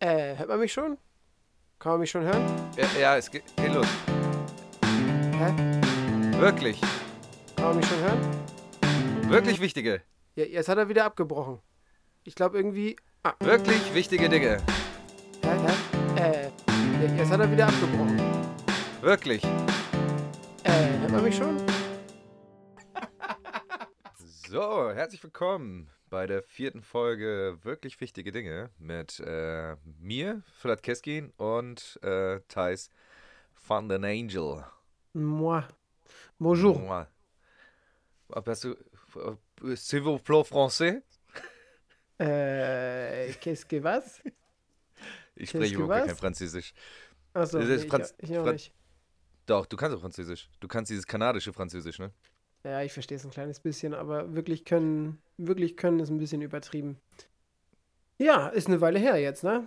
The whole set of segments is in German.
Äh, hört man mich schon? Kann man mich schon hören? Ja, ja es geht, geht los. Hä? Wirklich, Kann man mich schon hören? wirklich wichtige, Ja, jetzt hat er wieder abgebrochen. Ich glaube irgendwie. Ah, wirklich wichtige Dinge. hä, hä? Äh, ja, jetzt hat er wieder abgebrochen. Wirklich. Äh, hört man mich schon? So, herzlich willkommen bei der vierten Folge Wirklich wichtige Dinge mit äh, mir, Vlad Keskin und äh, Thais van den Angel. Moi. Bonjour. Moi. Hast du. S'il vous plaît français? Äh, qu'est-ce que was? Ich spreche überhaupt kein Französisch. Achso, nee, ich, Franz- ich auch Fran- nicht. Doch, du kannst auch Französisch. Du kannst dieses kanadische Französisch, ne? Ja, ich verstehe es ein kleines bisschen, aber wirklich können, wirklich können ist ein bisschen übertrieben. Ja, ist eine Weile her jetzt, ne?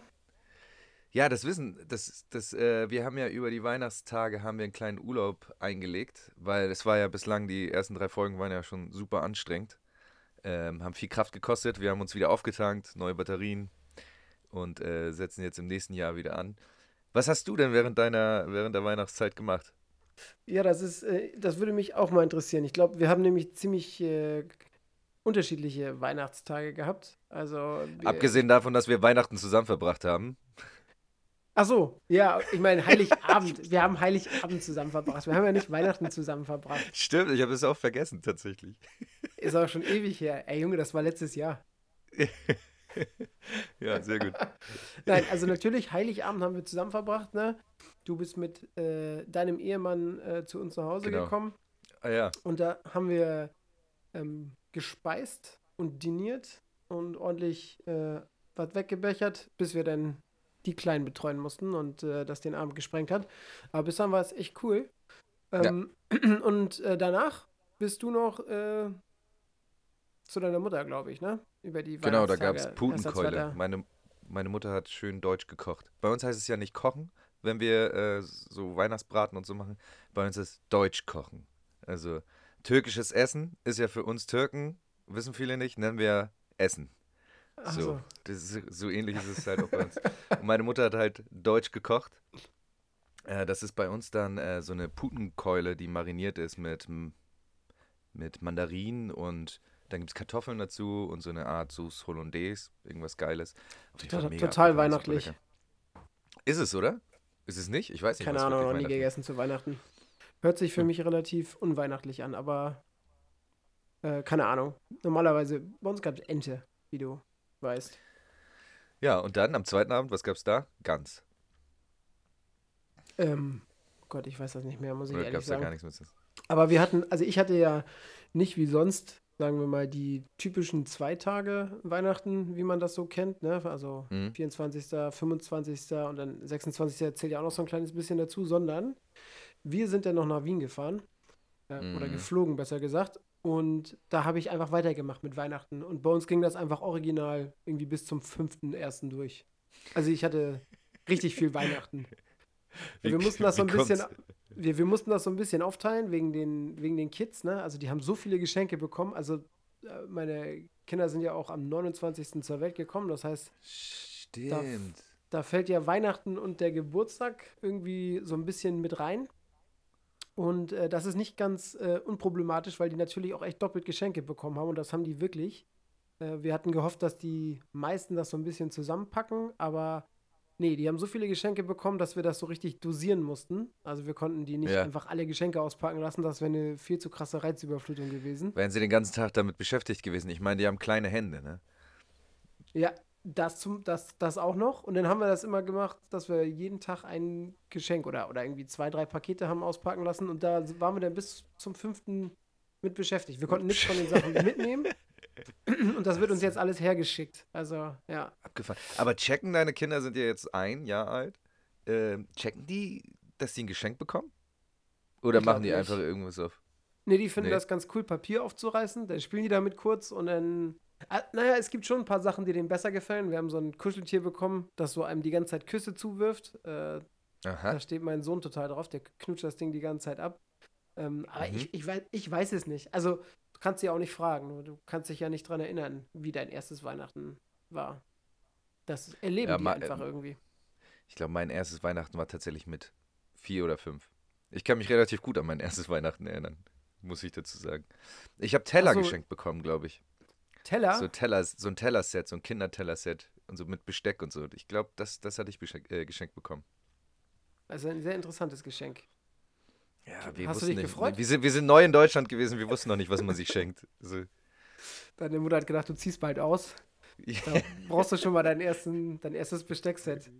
Ja, das Wissen, das, das, äh, wir haben ja über die Weihnachtstage haben wir einen kleinen Urlaub eingelegt, weil es war ja bislang, die ersten drei Folgen waren ja schon super anstrengend, ähm, haben viel Kraft gekostet, wir haben uns wieder aufgetankt, neue Batterien und äh, setzen jetzt im nächsten Jahr wieder an. Was hast du denn während deiner, während der Weihnachtszeit gemacht? Ja, das ist, äh, das würde mich auch mal interessieren. Ich glaube, wir haben nämlich ziemlich äh, unterschiedliche Weihnachtstage gehabt. Also, wir- Abgesehen davon, dass wir Weihnachten zusammen verbracht haben. Ach so, ja, ich meine Heiligabend. wir haben Heiligabend zusammen verbracht. Wir haben ja nicht Weihnachten zusammen verbracht. Stimmt, ich habe es auch vergessen tatsächlich. Ist auch schon ewig her. Ey, Junge, das war letztes Jahr. Ja, sehr gut. Nein, also natürlich, Heiligabend haben wir zusammen verbracht, ne? Du bist mit äh, deinem Ehemann äh, zu uns nach Hause Genau. gekommen Ah ja, und da haben wir ähm, gespeist und diniert und ordentlich äh, was weggebechert, bis wir dann die Kleinen betreuen mussten und äh, das den Abend gesprengt hat. Aber bis dann war es echt cool. Ähm, Und äh, danach bist du noch äh, zu deiner Mutter, glaube ich, ne? Über die Genau, da gab es Putenkeule. Meine, meine Mutter hat schön deutsch gekocht. Bei uns heißt es ja nicht kochen, wenn wir äh, so Weihnachtsbraten und so machen. Bei uns ist deutsch kochen. Also türkisches Essen ist ja für uns Türken, wissen viele nicht, nennen wir Essen. So, so. Das ist, so ähnlich ist es halt auch bei uns. Und meine Mutter hat halt deutsch gekocht. Äh, das ist bei uns dann äh, so eine Putenkeule, die mariniert ist mit, mit Mandarinen und dann gibt es Kartoffeln dazu und so eine Art Sauce Hollandaise, irgendwas Geiles. Total- total weihnachtlich. lecker. Ist es, oder? Ist es nicht? Ich weiß nicht. Keine Ahnung, noch nie gegessen zu Weihnachten. Hört sich für Hm. mich relativ unweihnachtlich an, aber äh, keine Ahnung. Normalerweise, bei uns gab es Ente, wie du weißt. Ja, und dann am zweiten Abend, was gab's da? Gans. Ähm, Gott, ich weiß das nicht mehr, muss ich Oder ehrlich gab's da sagen. gar nichts mit? Aber wir hatten, also ich hatte ja nicht wie sonst, sagen wir mal, die typischen zwei Tage Weihnachten, wie man das so kennt, ne? Also Mhm. 24., 25. und dann 26. zählt ja auch noch so ein kleines bisschen dazu, sondern wir sind dann noch nach Wien gefahren. Äh, Oder Mhm. geflogen, besser gesagt. Und da habe ich einfach weitergemacht mit Weihnachten. Und bei uns ging das einfach original irgendwie bis zum 5.1. durch. Also ich hatte richtig viel Weihnachten. Wie- wir mussten das so ein bisschen? Wir, wir mussten das so ein bisschen aufteilen wegen den, wegen den Kids, ne? Also die haben so viele Geschenke bekommen. Also äh, meine Kinder sind ja auch am 29. zur Welt gekommen. Das heißt, Stimmt. da fällt ja Weihnachten und der Geburtstag irgendwie so ein bisschen mit rein. Und äh, das ist nicht ganz äh, unproblematisch, weil die natürlich auch echt doppelt Geschenke bekommen haben und das haben die wirklich. Äh, wir hatten gehofft, dass die meisten das so ein bisschen zusammenpacken, aber nee, die haben so viele Geschenke bekommen, dass wir das so richtig dosieren mussten. Also wir konnten die nicht Ja. einfach alle Geschenke auspacken lassen, das wäre eine viel zu krasse Reizüberflutung gewesen. Wären sie den ganzen Tag damit beschäftigt gewesen. Ich meine, die haben kleine Hände, ne? Ja, das, zum, das, das auch noch. Und dann haben wir das immer gemacht, dass wir jeden Tag ein Geschenk oder, oder irgendwie zwei, drei Pakete haben auspacken lassen. Und da waren wir dann bis zum fünften mit beschäftigt. Wir konnten nichts von den Sachen mitnehmen. Und das wird uns jetzt alles hergeschickt. Also, ja. Abgefahren. Aber checken deine Kinder sind ja jetzt ein Jahr alt. Ähm, checken die, dass die ein Geschenk bekommen? Oder Ich machen die glaub einfach nicht. irgendwas auf? Nee, die finden Nee. das ganz cool, Papier aufzureißen. Dann spielen die damit kurz und dann. Ah, naja, es gibt schon ein paar Sachen, die denen besser gefallen. Wir haben so ein Kuscheltier bekommen, das so einem die ganze Zeit Küsse zuwirft. Äh, Aha. Da steht mein Sohn total drauf, der knutscht das Ding die ganze Zeit ab. Ähm, aber Mhm. ich, ich, weiß, ich weiß es nicht. Also, kannst sie auch nicht fragen. Du kannst dich ja nicht dran erinnern, wie dein erstes Weihnachten war. Das erleben Ja, die ma- einfach ähm, irgendwie. Ich glaube, mein erstes Weihnachten war tatsächlich mit vier oder fünf. Ich kann mich relativ gut an mein erstes Weihnachten erinnern, muss ich dazu sagen. Ich habe Teller so. geschenkt bekommen, glaube ich. Teller? So, Teller, so ein Tellerset, so ein Kindertellerset und so mit Besteck und so. Ich glaube, das, das hatte ich äh, geschenkt bekommen. Also ein sehr interessantes Geschenk. Ja, Hast wir du wussten dich nicht. gefreut? Wir sind, wir sind neu in Deutschland gewesen, wir wussten noch nicht, was man sich schenkt. So. Deine Mutter hat gedacht, du ziehst bald aus. Da brauchst du schon mal dein, ersten, dein erstes Besteckset.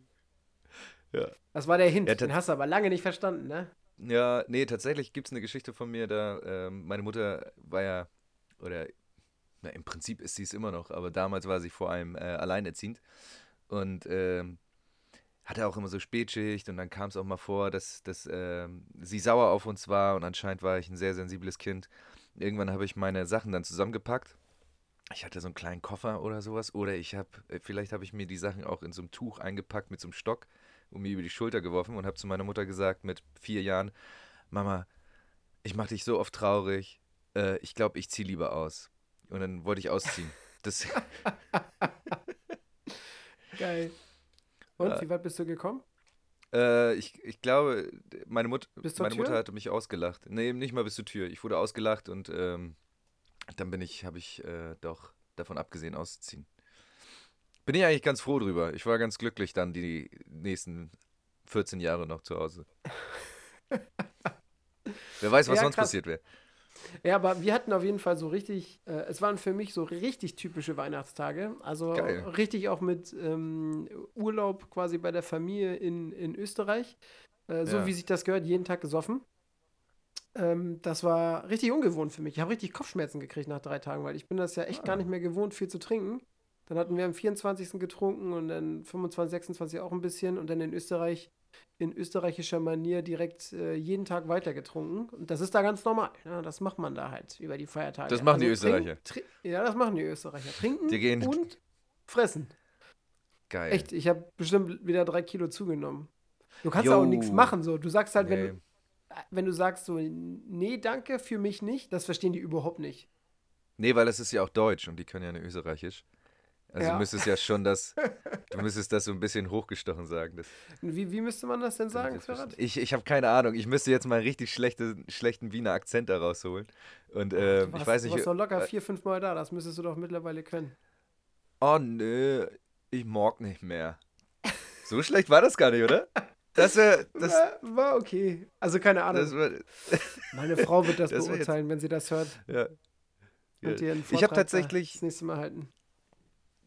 Ja. Das war der Hint. Ja, Den hast du aber lange nicht verstanden, ne? Ja, nee, tatsächlich gibt es eine Geschichte von mir, da ähm, meine Mutter war ja, oder na, im Prinzip ist sie es immer noch, aber damals war sie vor allem äh, alleinerziehend und ähm, hatte auch immer so Spätschicht und dann kam es auch mal vor, dass, dass ähm, sie sauer auf uns war und anscheinend war ich ein sehr sensibles Kind. Irgendwann habe ich meine Sachen dann zusammengepackt. Ich hatte so einen kleinen Koffer oder sowas oder ich habe, vielleicht habe ich mir die Sachen auch in so einem Tuch eingepackt mit so einem Stock und mir über die Schulter geworfen und habe zu meiner Mutter gesagt mit vier Jahren, Mama, ich mache dich so oft traurig, äh, ich glaube, ich ziehe lieber aus. Und dann wollte ich ausziehen. Das, Geil. Und, Ja. wie weit bist du gekommen? äh, ich, ich glaube, meine, Mut, meine? Mutter hatte mich ausgelacht. Nee, nicht mal bis zur Tür. Ich wurde ausgelacht und ähm, dann bin ich, habe ich äh, doch davon abgesehen, auszuziehen. Bin ich eigentlich ganz froh drüber. Ich war ganz glücklich dann die nächsten 14 Jahre noch zu Hause. Wer weiß, was Ja, sonst krass. passiert wäre. Ja, aber wir hatten auf jeden Fall so richtig, äh, es waren für mich so richtig typische Weihnachtstage. Also Geil. richtig auch mit ähm, Urlaub quasi bei der Familie in, in Österreich. Äh, so Ja. wie sich das gehört, jeden Tag gesoffen. Ähm, das war richtig ungewohnt für mich. Ich habe richtig Kopfschmerzen gekriegt nach drei Tagen, weil ich bin das ja echt Ah. gar nicht mehr gewohnt, viel zu trinken. Dann hatten wir am 24. getrunken und dann 25, 26 auch ein bisschen und dann in Österreich in österreichischer Manier direkt äh, jeden Tag weiter getrunken. Und das ist da ganz normal. Ja, das macht man da halt über die Feiertage. Das machen die trinken- Österreicher. tri- ja, das machen die Österreicher. Trinken Die gehen- und fressen. Geil. Echt, ich habe bestimmt wieder drei Kilo zugenommen. Du kannst Jo. auch nichts machen. So. Du sagst halt, wenn, Nee. du, wenn du sagst so, nee, danke, für mich nicht, das verstehen die überhaupt nicht. Nee, weil es ist ja auch Deutsch und die können ja nur Österreichisch. Also Ja. du müsstest ja schon das, du müsstest das so ein bisschen hochgestochen sagen. Das, Wie, wie müsste man das denn sagen, Ferhat? ich ich habe keine Ahnung. Ich müsste jetzt mal einen richtig schlechte, schlechten Wiener Akzent da rausholen. Und Du ähm, ich warst- weiß Du nicht. warst doch locker äh, vier, fünf Mal da. Das müsstest du doch mittlerweile können. oh nö, ich mag nicht mehr. So schlecht war das gar nicht, oder? Das wäre, das, war, war okay. Also keine Ahnung. wär, Meine Frau wird das, Das wär jetzt- beurteilen, wenn sie das hört. ja. Einen Ich habe Vortrag da tatsächlich das nächste Mal halten.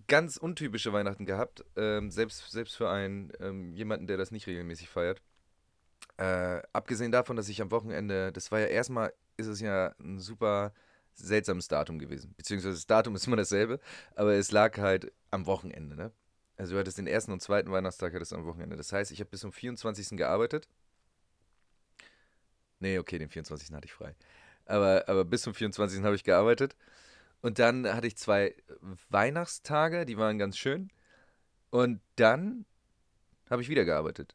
Ganz untypische Weihnachten gehabt, ähm, selbst, selbst für einen ähm, jemanden, der das nicht regelmäßig feiert. Äh, abgesehen davon, dass ich am Wochenende, das war ja erstmal, ist es ja ein super seltsames Datum gewesen. Beziehungsweise das Datum ist immer dasselbe, aber es lag halt am Wochenende, ne? Also du hattest den ersten und zweiten Weihnachtstag hattest am Wochenende. Das heißt, ich habe bis zum 24. gearbeitet. Nee, okay, den 24. hatte ich frei. Aber, aber bis zum 24. habe ich gearbeitet. Und dann hatte ich zwei Weihnachtstage, die waren ganz schön. Und dann habe ich wieder gearbeitet.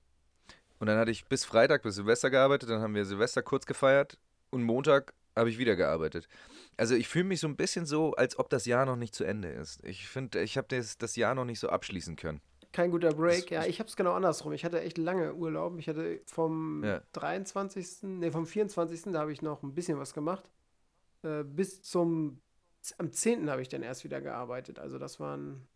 Und dann hatte ich bis Freitag, bis Silvester gearbeitet, dann haben wir Silvester kurz gefeiert und Montag habe ich wieder gearbeitet. Also ich fühle mich so ein bisschen so, als ob das Jahr noch nicht zu Ende ist. Ich finde, ich habe das, das Jahr noch nicht so abschließen können. Kein guter Break. Das- ja, ich habe es genau andersrum. Ich hatte echt lange Urlaub. Ich hatte vom Ja. 23., nee, vom 24., da habe ich noch ein bisschen was gemacht. Äh, bis zum, am 10. habe ich dann erst wieder gearbeitet. Also das waren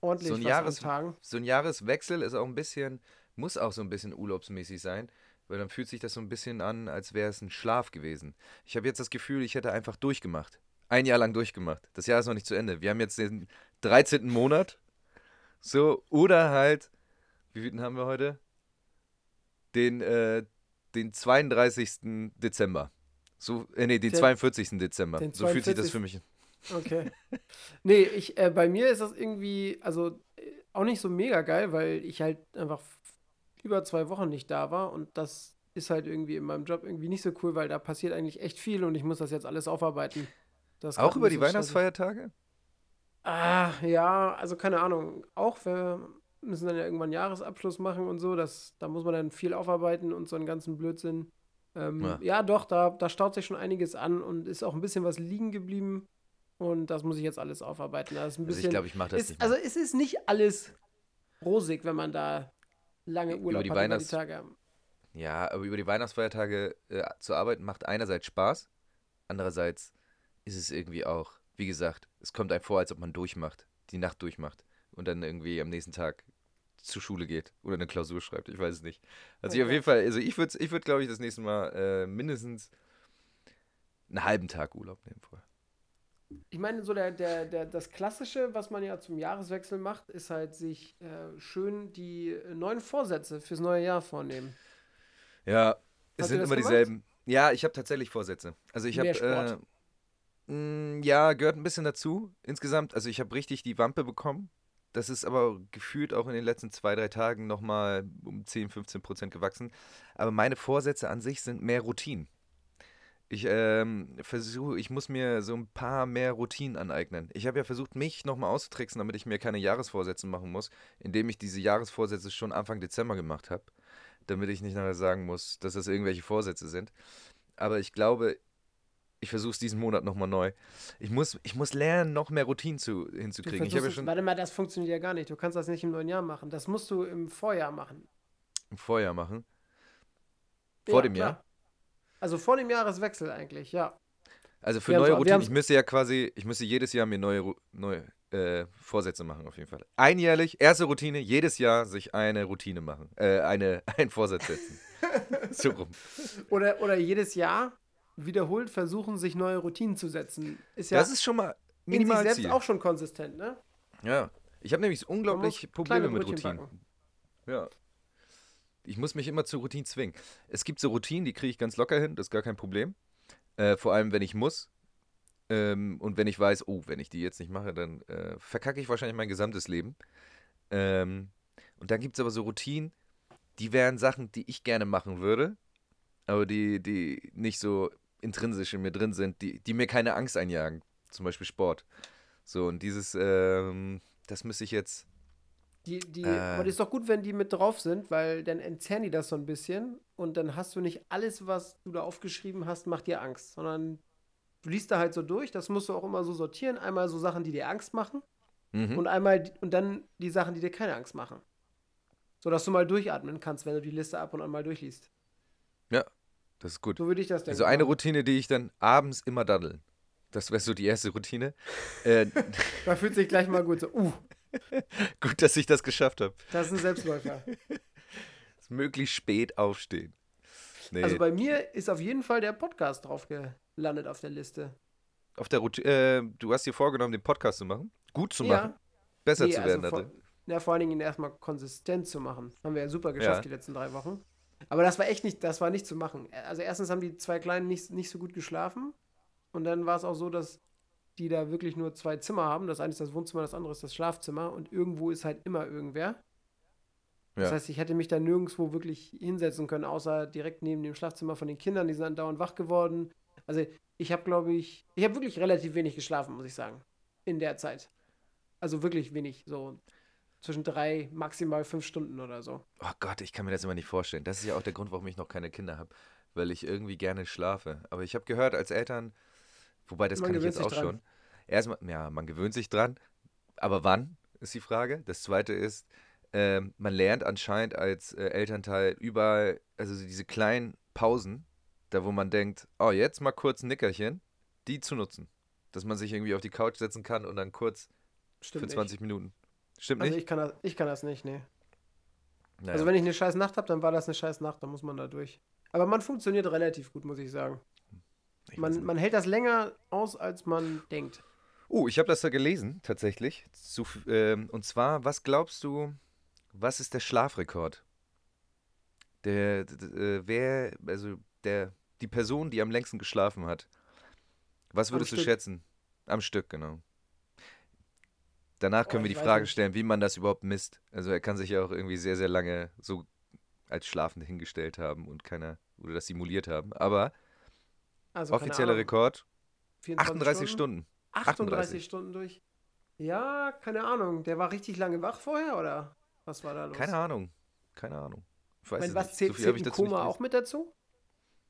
ordentlich So ein Jahres-. So ein Jahreswechsel ist auch ein bisschen, muss auch so ein bisschen urlaubsmäßig sein, weil dann fühlt sich das so ein bisschen an, als wäre es ein Schlaf gewesen. Ich habe jetzt das Gefühl, ich hätte einfach durchgemacht. Ein Jahr lang durchgemacht. Das Jahr ist noch nicht zu Ende. Wir haben jetzt den 13. Monat. So, oder halt, wie viel haben wir heute? Den, äh, den 32. Dezember. So, äh, nee, den Der- 42. Dezember. den so fühlt sich das 42.. für mich. Okay. nee, ich, äh, bei mir ist das irgendwie, also äh, auch nicht so mega geil, weil ich halt einfach über zwei Wochen nicht da war und das ist halt irgendwie in meinem Job irgendwie nicht so cool, weil da passiert eigentlich echt viel und ich muss das jetzt alles aufarbeiten. Das Auch über die stressig. Weihnachtsfeiertage? Ah, ja, also keine Ahnung. Auch wir müssen dann ja irgendwann Jahresabschluss machen und so, das, da muss man dann viel aufarbeiten und so einen ganzen Blödsinn. Ähm, Ja. ja. doch, da, da staut sich schon einiges an und ist auch ein bisschen was liegen geblieben. Und das muss ich jetzt alles aufarbeiten. Das ist ein Also bisschen, ich glaube, ich mache das ist, nicht. also es ist nicht alles rosig, wenn man da lange Über Urlaub die hat über die Weihnachts- Tage. Ja, aber über die Weihnachtsfeiertage äh, zu arbeiten macht einerseits Spaß, andererseits ist es irgendwie auch, wie gesagt, es kommt einem vor, als ob man durchmacht, die Nacht durchmacht und dann irgendwie am nächsten Tag zur Schule geht oder eine Klausur schreibt. Ich weiß es nicht. Also ich auf Okay. jeden Fall, also ich würde, ich würd, glaube ich, das nächste Mal äh, mindestens einen halben Tag Urlaub nehmen vorher. Ich meine, so der, der, der, das Klassische, was man ja zum Jahreswechsel macht, ist halt sich äh, schön die neuen Vorsätze fürs neue Jahr vornehmen. Ja, Hast es sind immer gemacht? dieselben. Ja, ich habe tatsächlich Vorsätze. Also ich habe äh, mh, ja gehört ein bisschen dazu insgesamt. Also ich habe richtig die Wampe bekommen. Das ist aber gefühlt auch in den letzten zwei, drei Tagen nochmal um 10, 15 Prozent gewachsen. Aber meine Vorsätze an sich sind mehr Routinen. Ich ähm, versuche, ich muss mir so ein paar mehr Routinen aneignen. Ich habe ja versucht, mich nochmal auszutricksen, damit ich mir keine Jahresvorsätze machen muss, indem ich diese Jahresvorsätze schon Anfang Dezember gemacht habe, damit ich nicht nachher sagen muss, dass das irgendwelche Vorsätze sind. Aber ich glaube, ich versuche es diesen Monat nochmal neu. Ich muss, ich muss lernen, noch mehr Routinen zu, hinzukriegen. Ich ja schon warte mal, das funktioniert ja gar nicht. Du kannst das nicht im neuen Jahr machen. Das musst du im Vorjahr machen. im Vorjahr machen. Vor dem Jahr? klar. Also vor dem Jahreswechsel eigentlich, ja. Also für Wir neue Routinen, ich müsste ja quasi, ich müsste jedes Jahr mir neue, neue äh, Vorsätze machen, auf jeden Fall. Einjährlich, erste Routine, jedes Jahr sich eine Routine machen. Äh, eine, einen Vorsatz setzen. so rum. Oder, oder jedes Jahr wiederholt versuchen, sich neue Routinen zu setzen. Ist ja das ist schon mal in sich selbst Minimalziel. auch schon konsistent, ne? Ja. Ich habe nämlich unglaublich Probleme mit Routinen. backen. Ja. Ich muss mich immer zu Routinen zwingen. Es gibt so Routinen, die kriege ich ganz locker hin, das ist gar kein Problem. Äh, vor allem, wenn ich muss. Ähm, und wenn ich weiß, oh, wenn ich die jetzt nicht mache, dann äh, verkacke ich wahrscheinlich mein gesamtes Leben. Ähm, und dann gibt es aber so Routinen, die wären Sachen, die ich gerne machen würde, aber die, die nicht so intrinsisch in mir drin sind, die, die mir keine Angst einjagen. Zum Beispiel Sport. So, und dieses, ähm, das müsste ich jetzt Die, die, Äh. Aber das ist doch gut, wenn die mit drauf sind, weil dann entzerren die das so ein bisschen und dann hast du nicht alles, was du da aufgeschrieben hast, macht dir Angst, sondern du liest da halt so durch, das musst du auch immer so sortieren. Einmal so Sachen, die dir Angst machen Mhm. und einmal und dann die Sachen, die dir keine Angst machen. So dass du mal durchatmen kannst, wenn du die Liste ab und an mal durchliest. Das ist gut. So würde ich das denken. Also eine. Routine, die ich dann abends immer daddeln. Das wäre so die erste Routine. Äh, Da fühlt sich gleich mal gut so, uh, gut, dass ich das geschafft habe. das ist ein Selbstläufer. Möglichst spät aufstehen. Nee, Also bei mir ist auf jeden Fall der Podcast drauf gelandet auf der Liste. auf der Routine, äh, du hast dir vorgenommen, den Podcast zu machen. Gut zu machen. Besser Nee, zu also werden. vor, darin. ja, vor allen Dingen ihn erstmal konsistent zu machen. Haben wir ja super geschafft Ja. die letzten drei Wochen. Aber das war echt nicht, das war nicht zu machen. Also erstens haben die zwei Kleinen nicht, nicht so gut geschlafen. Und dann war es auch so, dass die da wirklich nur zwei Zimmer haben. Das eine ist das Wohnzimmer, das andere ist das Schlafzimmer. Und irgendwo ist halt immer irgendwer. Das Ja. heißt, ich hätte mich da nirgendwo wirklich hinsetzen können, außer direkt neben dem Schlafzimmer von den Kindern. Die sind dann dauernd wach geworden. Also ich habe, glaube ich, ich habe wirklich relativ wenig geschlafen, muss ich sagen. In der Zeit. Also wirklich wenig. So zwischen drei, maximal fünf Stunden oder so. Oh Gott, ich kann mir das immer nicht vorstellen. Das ist ja auch der Grund, warum ich noch keine Kinder habe. Weil ich irgendwie gerne schlafe. Aber ich habe gehört, als Eltern, wobei das Man kann ich jetzt auch dran. schon. Erstmal, ja, man gewöhnt sich dran. Aber wann, ist die Frage. Das zweite ist, ähm, man lernt anscheinend als äh, Elternteil überall, also so diese kleinen Pausen, da wo man denkt, oh, jetzt mal kurz ein Nickerchen, die zu nutzen. Dass man sich irgendwie auf die Couch setzen kann und dann kurz Stimmt für nicht. 20 Minuten. Stimmt Also nicht? ich kann das, ich kann das nicht, nee. Naja. Also wenn ich eine scheiß Nacht habe, dann war das eine scheiß Nacht, dann muss man da durch. Aber man funktioniert relativ gut, muss ich sagen. Ich Man, man hält das länger aus, als man denkt. Oh, ich habe das da gelesen, tatsächlich. Zu, ähm, und zwar, was glaubst du, was ist der Schlafrekord? Der, d- d- äh, wer, also der, die Person, die am längsten geschlafen hat. Was Am würdest du Stück. schätzen? Am Stück, genau. Danach können wir ich die Frage nicht. stellen, wie man das überhaupt misst. Also er kann sich ja auch irgendwie sehr, sehr lange so als schlafend hingestellt haben und keiner, oder das simuliert haben. Aber Also offizieller Rekord, 24 38 Stunden. 38 38. Stunden durch. Ja, keine Ahnung. Der war richtig lange wach vorher, oder? Was war da los? Keine Ahnung. Keine Ahnung. Ich weiß meine, was zählt, so zählt ein Koma auch mit dazu?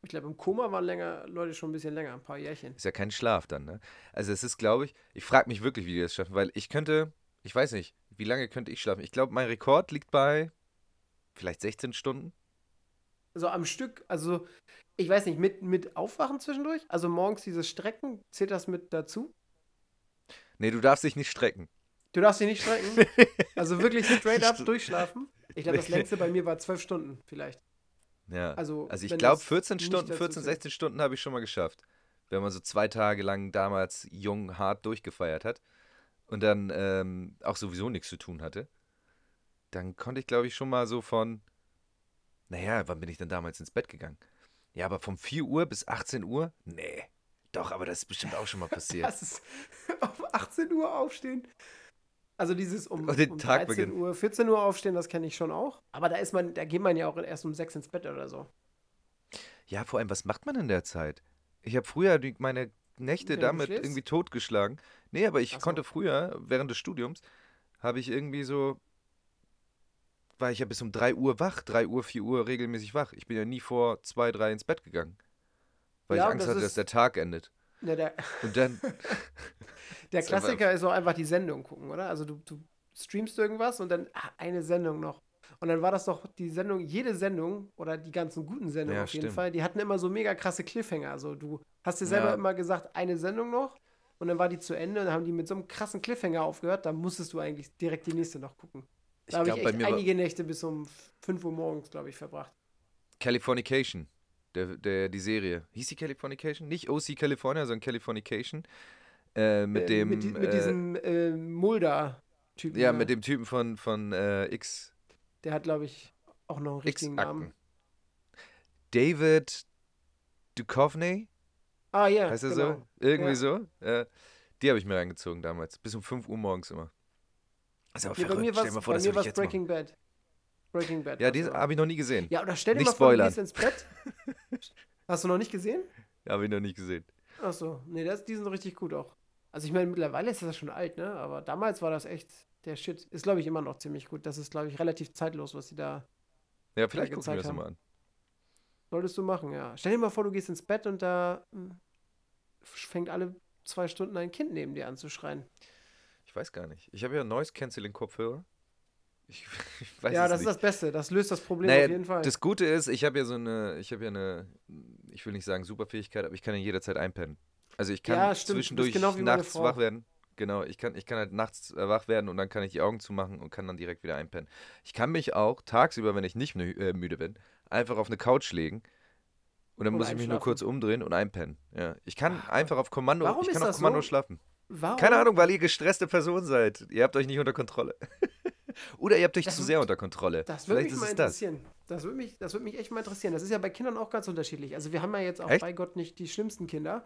Ich glaube, im Koma waren länger, Leute schon ein bisschen länger, ein paar Jährchen. Ist ja kein Schlaf dann, ne? Also es ist, glaube ich, ich frage mich wirklich, wie die das schaffen, weil ich könnte, ich weiß nicht, wie lange könnte ich schlafen? Ich glaube, mein Rekord liegt bei vielleicht 16 Stunden. So am Stück, also ich weiß nicht, mit, mit Aufwachen zwischendurch? Also morgens dieses Strecken, zählt das mit dazu? Nee, du darfst dich nicht strecken. Du darfst dich nicht strecken? also wirklich straight up durchschlafen? Ich glaube, das längste bei mir war zwölf Stunden vielleicht. Ja. Also, Also ich glaube, das 14 nicht Stunden, dazu 14, zählt. 16 Stunden habe ich schon mal geschafft. Wenn man so zwei Tage lang damals jung, hart durchgefeiert hat und dann ähm, auch sowieso nichts zu tun hatte, dann konnte ich, glaube ich, schon mal so von, naja, wann bin ich denn damals ins Bett gegangen? Ja, aber von 4 Uhr bis 18 Uhr? Nee. Doch, aber das ist bestimmt auch schon mal passiert. Das ist um 18 Uhr aufstehen. Also dieses um, den um Tag 13 beginnen. Uhr, 14 Uhr aufstehen, das kenne ich schon auch. Aber da ist man, da geht man ja auch erst um 6 ins Bett oder so. Ja, vor allem, was macht man in der Zeit? Ich habe früher die, meine Nächte du damit irgendwie totgeschlagen. Nee, aber ich so. konnte früher, während des Studiums, habe ich irgendwie so, war ich ja bis um 3 Uhr wach, 3 Uhr, 4 Uhr regelmäßig wach. Ich bin ja nie vor 2, 3 ins Bett gegangen. Weil Ja, ich Angst das hatte, dass der Tag endet. Ja, der, Und dann, der Klassiker ist auch einfach die Sendung gucken, oder? Also du, du streamst irgendwas und dann ah, eine Sendung noch. Und dann war das doch die Sendung, jede Sendung oder die ganzen guten Sendungen Ja, auf jeden stimmt. Fall, die hatten immer so mega krasse Cliffhanger. Also du hast dir selber Ja. immer gesagt, eine Sendung noch und dann war die zu Ende und dann haben die mit so einem krassen Cliffhanger aufgehört, dann musstest du eigentlich direkt die nächste noch gucken. ich Da habe ich glaube, bei echt einige Nächte bis um 5 Uhr morgens, glaube ich, verbracht. Californication, der, der, die Serie. Hieß die Californication? Nicht OC California, sondern Californication. Äh, mit Äh, dem. Mit, die, mit äh, diesem äh, Mulder-Typen. Ja, mit dem Typen von, von äh, X. Der hat, glaube ich, auch noch einen richtigen Namen. David Duchovny, Ah, ja. heißt er genau. so? Irgendwie Ja. so. Die habe ich mir reingezogen damals. Bis um 5 Uhr morgens immer. Das ist aber bei verrückt. mir war es Breaking Bad. Breaking Bad. Ja, die habe ich noch nie gesehen. Ja, oder stell dir Nicht mal vor, du gehst ins Bett. Hast du noch nicht gesehen? Habe ich noch nicht gesehen. Achso, nee, das, die sind richtig gut auch. Also ich meine, mittlerweile ist das schon alt, ne? Aber damals war das echt der Shit. Ist, glaube ich, immer noch ziemlich gut. Das ist, glaube ich, relativ zeitlos, was die da. Ja, vielleicht gucken wir das mal an. Solltest du machen, ja. Stell dir mal vor, du gehst ins Bett und da hm, fängt alle zwei Stunden ein Kind neben dir an zu schreien. Ich weiß gar nicht. Ich habe ja Noise Canceling Kopfhörer. Ich, ich weiß ja, das nicht. ist das Beste. Das löst das Problem Naja, auf jeden Fall. Das Gute ist, ich habe ja so eine, ich habe ja eine, ich will nicht sagen Superfähigkeit, aber ich kann ja jederzeit einpennen. Also ich kann Ja, zwischendurch genau nachts wach werden. Genau, ich kann, ich kann halt nachts äh, wach werden und dann kann ich die Augen zumachen und kann dann direkt wieder einpennen. Ich kann mich auch tagsüber, wenn ich nicht äh, müde bin, einfach auf eine Couch legen und dann Und muss ich mich nur kurz umdrehen und einpennen. Ja, ich kann Ach, einfach auf Kommando, warum ich kann auf Kommando so? schlafen. Warum? Keine Ahnung, weil ihr gestresste Person seid. Ihr habt euch nicht unter Kontrolle. Oder ihr habt euch Das zu sehr unter Kontrolle. Das würde mich mal es das. interessieren. Das würde mich, das würde mich echt mal interessieren. Das ist ja bei Kindern auch ganz unterschiedlich. Also wir haben ja jetzt auch Echt? bei Gott nicht die schlimmsten Kinder.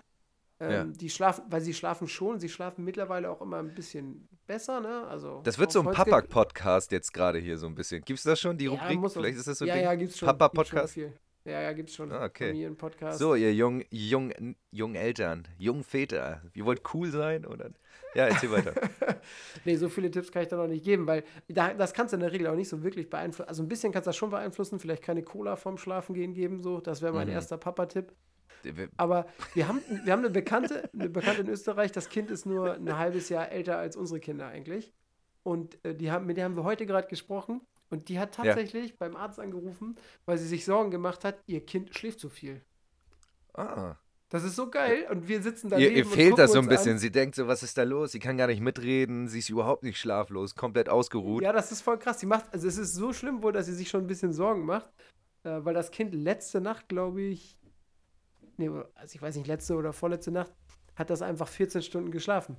Ähm, Ja. Die schlafen, weil sie schlafen schon, sie schlafen mittlerweile auch immer ein bisschen besser, ne? Also Das wird so ein Papa-Podcast jetzt gerade hier so ein bisschen. Gibt es das schon, die Ja, Rubrik? muss auch- Vielleicht ist das so ein ja, Ding. ja, gibt's schon. Papa-Podcast? Ja, ja, gibt's schon. Ah, okay. Familienpodcast. So, ihr jungen jung, jung Eltern, jungen Väter, ihr wollt cool sein? Oder? Ja, erzähl weiter. Nee, so viele Tipps kann ich da noch nicht geben, weil da, das kannst du in der Regel auch nicht so wirklich beeinflussen. Also ein bisschen kannst du das schon beeinflussen, vielleicht keine Cola vorm Schlafengehen geben, so. Das wäre mein Mhm. erster Papa-Tipp. Aber wir haben, wir haben eine Bekannte, eine Bekannte in Österreich, das Kind ist nur ein halbes Jahr älter als unsere Kinder eigentlich. Und äh, die haben, mit der haben wir heute gerade gesprochen. Und die hat Ja. tatsächlich beim Arzt angerufen, weil sie sich Sorgen gemacht hat, ihr Kind schläft zu viel. Ah. Das ist so geil. Und wir sitzen daneben Ihr, ihr fehlt das so ein bisschen. An. Sie denkt so, was ist da los? Sie kann gar nicht mitreden. Sie ist überhaupt nicht schlaflos, komplett ausgeruht. Ja, das ist voll krass. Sie macht, also es ist so schlimm wohl, dass sie sich schon ein bisschen Sorgen macht, äh, weil das Kind letzte Nacht, glaube ich, nee, also ich weiß nicht, letzte oder vorletzte Nacht, hat das einfach 14 Stunden geschlafen.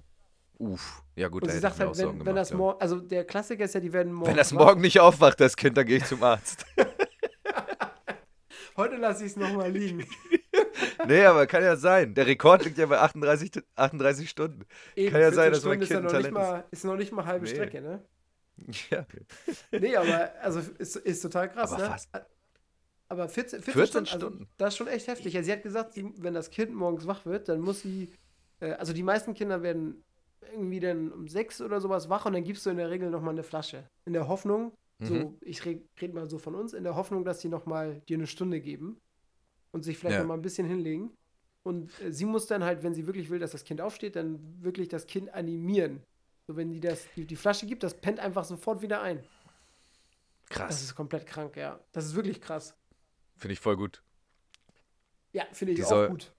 Uff. Ja, gut, Und da sie sagt halt, wenn, wenn gemacht. das ja. morgen, also der Klassiker ist ja, die werden morgen. Wenn das morgen nicht aufwacht, das Kind, dann gehe ich zum Arzt. Heute lasse ich es nochmal liegen. nee, aber kann ja sein. Der Rekord liegt ja bei 38, t- 38 Stunden. Eben, Kann ja 14 sein, dass mein Stunden ist ja Kind noch mal, ist noch nicht mal halbe Nee. Strecke, ne? Ja. Nee, aber also ist, ist total krass, Aber ne? fast. Aber 14, 14, 14 Stunden, Stunden. Also, das ist schon echt heftig. Ja, sie hat gesagt, sie, wenn das Kind morgens wach wird, dann muss sie, äh, also die meisten Kinder werden irgendwie dann um sechs oder sowas wach und dann gibst du in der Regel nochmal eine Flasche. In der Hoffnung, Mhm. so, ich rede red mal so von uns, in der Hoffnung, dass sie nochmal dir eine Stunde geben. Und sich vielleicht Ja. noch mal ein bisschen hinlegen. Und äh, sie muss dann halt, wenn sie wirklich will, dass das Kind aufsteht, dann wirklich das Kind animieren. So, wenn die das, die, die Flasche gibt, das pennt einfach sofort wieder ein. Das Krass. ist komplett krank, ja. Das ist wirklich krass. Finde ich voll gut. Ja, finde ich Die auch soll- gut.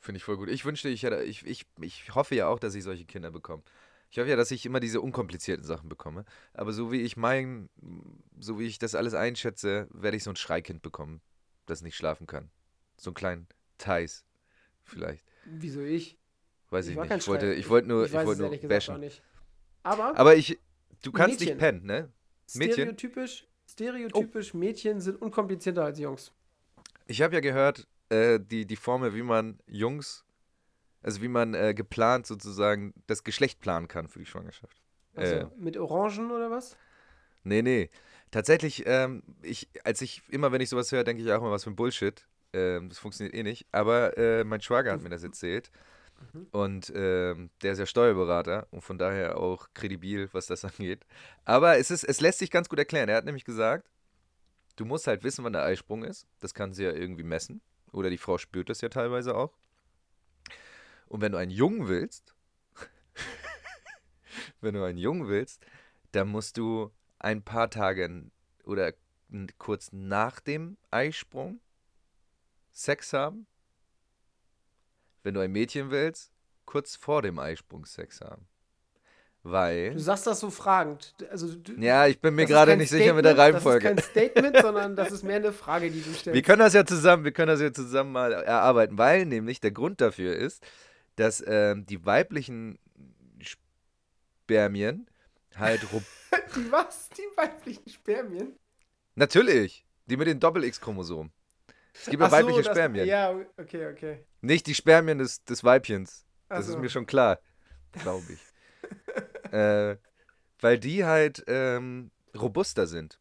Finde ich voll gut. Ich wünschte, ich hätte, ich, ich, ich hoffe ja auch, dass ich solche Kinder bekomme. Ich hoffe ja, dass ich immer diese unkomplizierten Sachen bekomme. Aber so wie ich mein, so wie ich das alles einschätze, werde ich so ein Schreikind bekommen, das nicht schlafen kann. So einen kleinen Thais, vielleicht. Wieso ich? Weiß ich, war nicht. Ich wollte, ich wollte nur, ich ich wollte nur bashen. Aber Aber ich, du kannst Mädchen. nicht pennen, ne? Mädchen? stereotypisch, stereotypisch Mädchen sind unkomplizierter als Jungs. Ich habe ja gehört, äh, die, die Formel, wie man Jungs, also wie man äh, geplant sozusagen das Geschlecht planen kann für die Schwangerschaft. Also Äh. mit Orangen oder was? Nee, nee. Tatsächlich, ähm, ich, als ich, immer wenn ich sowas höre, denke ich auch immer, was für ein Bullshit. Ähm, das funktioniert eh nicht. Aber äh, mein Schwager hat mir das erzählt. Mhm. Und ähm, der ist ja Steuerberater und von daher auch kredibil, was das angeht. Aber es, ist, es lässt sich ganz gut erklären. Er hat nämlich gesagt, du musst halt wissen, wann der Eisprung ist. Das kann sie ja irgendwie messen. Oder die Frau spürt das ja teilweise auch. Und wenn du einen Jungen willst, wenn du einen Jungen willst, dann musst du ein paar Tage oder kurz nach dem Eisprung Sex haben. Wenn du ein Mädchen willst, kurz vor dem Eisprung Sex haben. Du Weil. sagst das so fragend. Also du, Ja, ich bin mir gerade nicht sicher mit der Statement, Reihenfolge. Das ist kein Statement, sondern das ist mehr eine Frage, die du stellst. Wir können das ja zusammen, wir können das ja zusammen mal erarbeiten, weil nämlich der Grund dafür ist, dass ähm, die weiblichen Spermien halt die was? Die weiblichen Spermien? natürlich, die mit den Doppel-X-Chromosomen. Es gibt ja so, weibliche das- Spermien, Ja, okay, okay. nicht die Spermien des, des Weibchens. Das ist so. mir schon klar, glaube ich. äh, weil die halt ähm, robuster sind.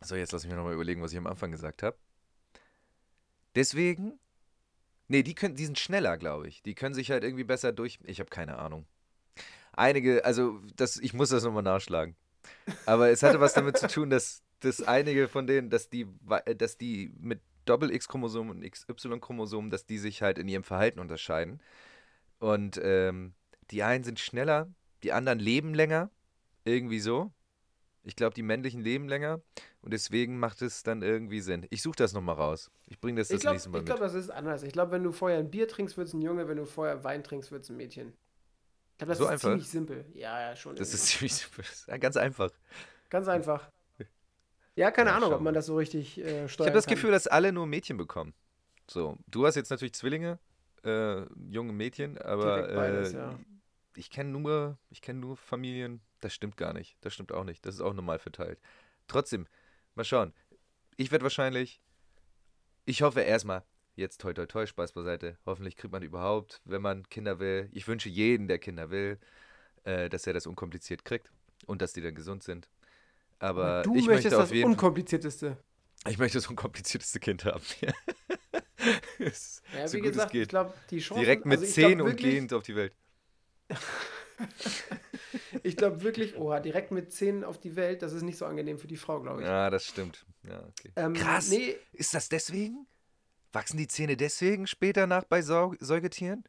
So, jetzt lass mich nochmal überlegen, was ich am Anfang gesagt habe. Deswegen, nee, die, können, die sind schneller, glaube ich. Die können sich halt irgendwie besser durch. Ich habe keine Ahnung. Einige, also das, ich muss das nochmal nachschlagen. Aber es hatte was damit zu tun, dass, dass einige von denen, dass die, dass die mit Doppel-X-Chromosomen und XY-Chromosomen, dass die sich halt in ihrem Verhalten unterscheiden. Und ähm, die einen sind schneller, die anderen leben länger. Irgendwie so. Ich glaube, die männlichen leben länger. Und deswegen macht es dann irgendwie Sinn. Ich suche das nochmal raus. Ich bringe das Ich das glaube, nächste Mal glaub, mit. das ist anders. Ich glaube, wenn du vorher ein Bier trinkst, wird es ein Junge, wenn du vorher Wein trinkst, wird es ein Mädchen. Ich glaube, das So ist einfach? ziemlich simpel. Ja, ja, schon. Das irgendwie. ist ziemlich simpel. Ja, ganz einfach. Ganz einfach. Ja, keine Ja, Ahnung, ob man das so richtig äh, steuern Ich habe das kann. Gefühl, dass alle nur Mädchen bekommen. So, du hast jetzt natürlich Zwillinge, äh, junge Mädchen, aber beides, äh, ja. ich kenne nur, ich kenne nur Familien. Das stimmt gar nicht. Das stimmt auch nicht. Das ist auch normal verteilt. Trotzdem, mal schauen. Ich werde wahrscheinlich, ich hoffe erstmal, jetzt toi toi toi, Spaß beiseite. Hoffentlich kriegt man überhaupt, wenn man Kinder will. Ich wünsche jeden, der Kinder will, äh, dass er das unkompliziert kriegt und dass die dann gesund sind. Aber du ich möchtest möchte das unkomplizierteste. Ich möchte das unkomplizierteste Kind haben. Ja, so wie gut gesagt, es geht. ich glaube, die Chancen. Direkt mit also ich glaub 10 und gehend auf die Welt. Ich glaube wirklich, oha, direkt mit 10 auf die Welt, das ist nicht so angenehm für die Frau, glaube ich. Ja, das stimmt. Ja, okay. Ähm, Krass. Nee, Ist das deswegen? Wachsen die Zähne deswegen später nach bei Sau Säugetieren?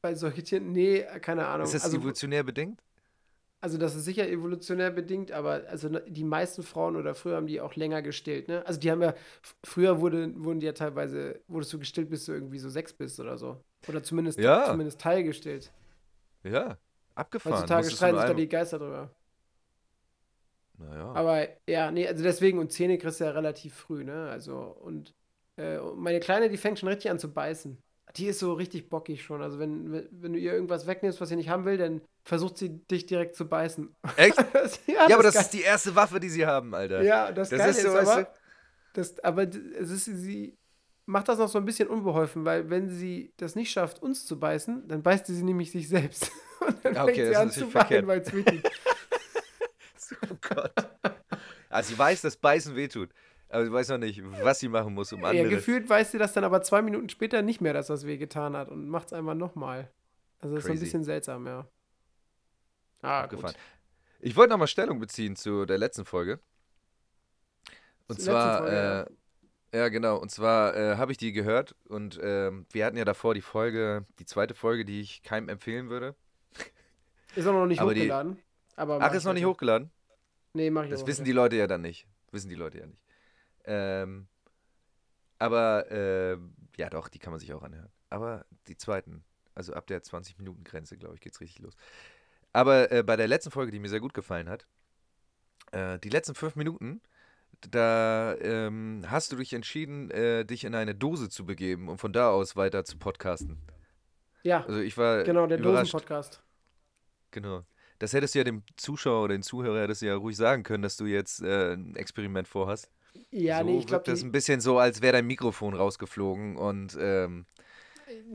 bei Säugetieren, nee, keine Ahnung. Ist das also, evolutionär bedingt? Also das ist sicher evolutionär bedingt, aber also ne, die meisten Frauen oder früher haben die auch länger gestillt, ne? Also die haben ja, früher wurde, wurden die ja teilweise, wurdest du gestillt, bis du irgendwie so sechs bist oder so. Oder zumindest, Ja. zumindest teilgestillt. Ja, abgefahren. Heutzutage streiten sich da die Geister drüber. Naja. Aber ja, nee, also deswegen, und Zähne kriegst du ja relativ früh, ne? Also, und äh, meine Kleine, die fängt schon richtig an zu beißen. Die ist so richtig bockig schon. Also, wenn, wenn, du ihr irgendwas wegnimmst, was sie nicht haben will, dann versucht sie dich direkt zu beißen. Echt? Das- Ja, aber das geil. ist die erste Waffe, die sie haben, Alter. Ja, das, Das Geile ist ist, so, weißt aber, das, aber es ist, sie macht das noch so ein bisschen unbeholfen, weil wenn sie das nicht schafft, uns zu beißen, dann beißt sie nämlich sich selbst. Und dann Ja, okay, fängt sie das an ist zu weinen, weil es wehtut. Oh Gott. Also sie weiß, dass Beißen wehtut. Aber sie weiß noch nicht, was sie machen muss, um Ja, andere. gefühlt weiß sie das dann aber zwei Minuten später nicht mehr, dass das weh getan hat und macht es einfach nochmal. Also das ist so ein bisschen seltsam, ja. Ah, Abgefahren. gut. Ich wollte nochmal Stellung beziehen zu der letzten Folge. Und Zur zwar, Folge, ja. äh, Ja, genau. Und zwar äh, habe ich die gehört und ähm, wir hatten ja davor die Folge, die zweite Folge, die ich keinem empfehlen würde. Ist auch noch nicht Aber die- hochgeladen. aber Ach, ist noch nicht hochgeladen? Nee, mach ich Das aber wissen die Leute ja dann nicht. Wissen die Leute ja nicht. Ähm, aber äh, ja doch, die kann man sich auch anhören. Aber die zweiten, also ab der 20-Minuten-Grenze, glaube ich, geht's richtig los. Aber äh, bei der letzten Folge, die mir sehr gut gefallen hat, äh, die letzten fünf Minuten, da ähm, hast du dich entschieden, äh, dich in eine Dose zu begeben und von da aus weiter zu podcasten. Ja, Also ich war genau, der. Dosen-Podcast. Genau. Das hättest du ja dem Zuschauer oder den Zuhörer hättest du ja ruhig sagen können, dass du jetzt äh, ein Experiment vorhast. Ja, so nee, ich glaube, das ein bisschen so, als wäre dein Mikrofon rausgeflogen und ähm,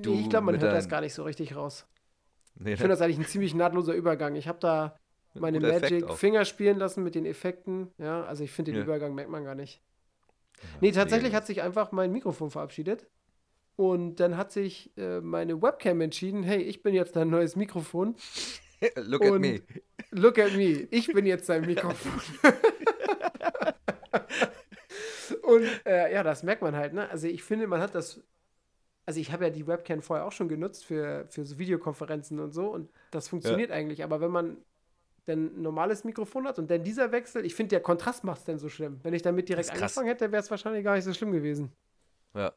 du nee, ich glaub, man hört das gar nicht so richtig raus. nee, Ich finde das eigentlich ein ziemlich nahtloser Übergang. Ich habe da meine guter Effekt Magic auch. Finger spielen lassen mit den Effekten. Ja, also ich finde den Ja. Übergang merkt man gar nicht. Ja, Nee, tatsächlich mega hat sich einfach mein Mikrofon verabschiedet. Und dann hat sich äh, meine Webcam entschieden, hey, ich bin jetzt dein neues Mikrofon. Look at me. Look at me, ich bin jetzt dein Mikrofon. und äh, ja, das merkt man halt, ne? Also ich finde, man hat das. Also ich habe ja die Webcam vorher auch schon genutzt für, für so Videokonferenzen und so und das funktioniert eigentlich. Aber wenn man dann ein normales Mikrofon hat und dann dieser Wechsel, ich finde, der Kontrast macht es dann so schlimm. Wenn ich damit direkt angefangen hätte, wäre es wahrscheinlich gar nicht so schlimm gewesen. Ja.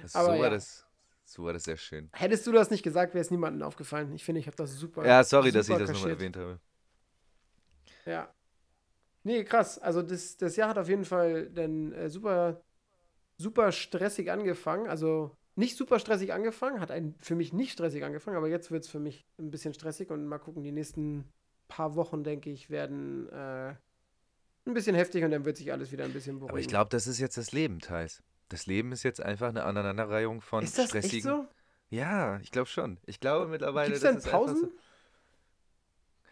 Das, Aber so, war ja. das, so war das sehr schön. Hättest du das nicht gesagt, wäre es niemandem aufgefallen. Ich finde, ich habe das super. Ja, sorry, dass ich super das nochmal erwähnt habe. Ja. Nee, krass. Also das, das Jahr hat auf jeden Fall dann äh, super, super stressig angefangen. Also nicht super stressig angefangen, hat ein, für mich nicht stressig angefangen, aber jetzt wird es für mich ein bisschen stressig und mal gucken, die nächsten paar Wochen, denke ich, werden äh, ein bisschen heftig und dann wird sich alles wieder ein bisschen beruhigen. Aber ich glaube, das ist jetzt das Leben, Thais. Das Leben ist jetzt einfach eine Aneinanderreihung von ist das stressigen. echt so? Ja, ich glaube schon. Ich glaube mittlerweile, Gibt es das denn Pausen? so.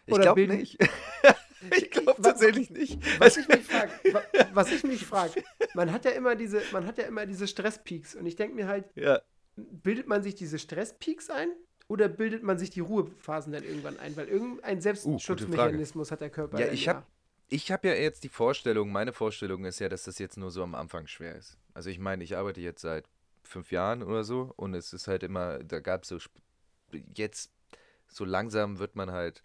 Ich glaube nicht. ich glaube tatsächlich nicht. Was ich mich frage, was ich mich frage, man hat ja immer diese, man hat ja immer diese Stresspeaks und ich denke mir halt, Ja. bildet man sich diese Stresspeaks ein oder bildet man sich die Ruhephasen dann irgendwann ein? Weil irgendein Uh, Selbstschutzmechanismus hat der Körper. Ja, ich hab- Ich habe ja jetzt die Vorstellung, meine Vorstellung ist ja, dass das jetzt nur so am Anfang schwer ist. Also ich meine, ich arbeite jetzt seit fünf Jahren oder so und es ist halt immer, da gab es so, jetzt so langsam wird man halt,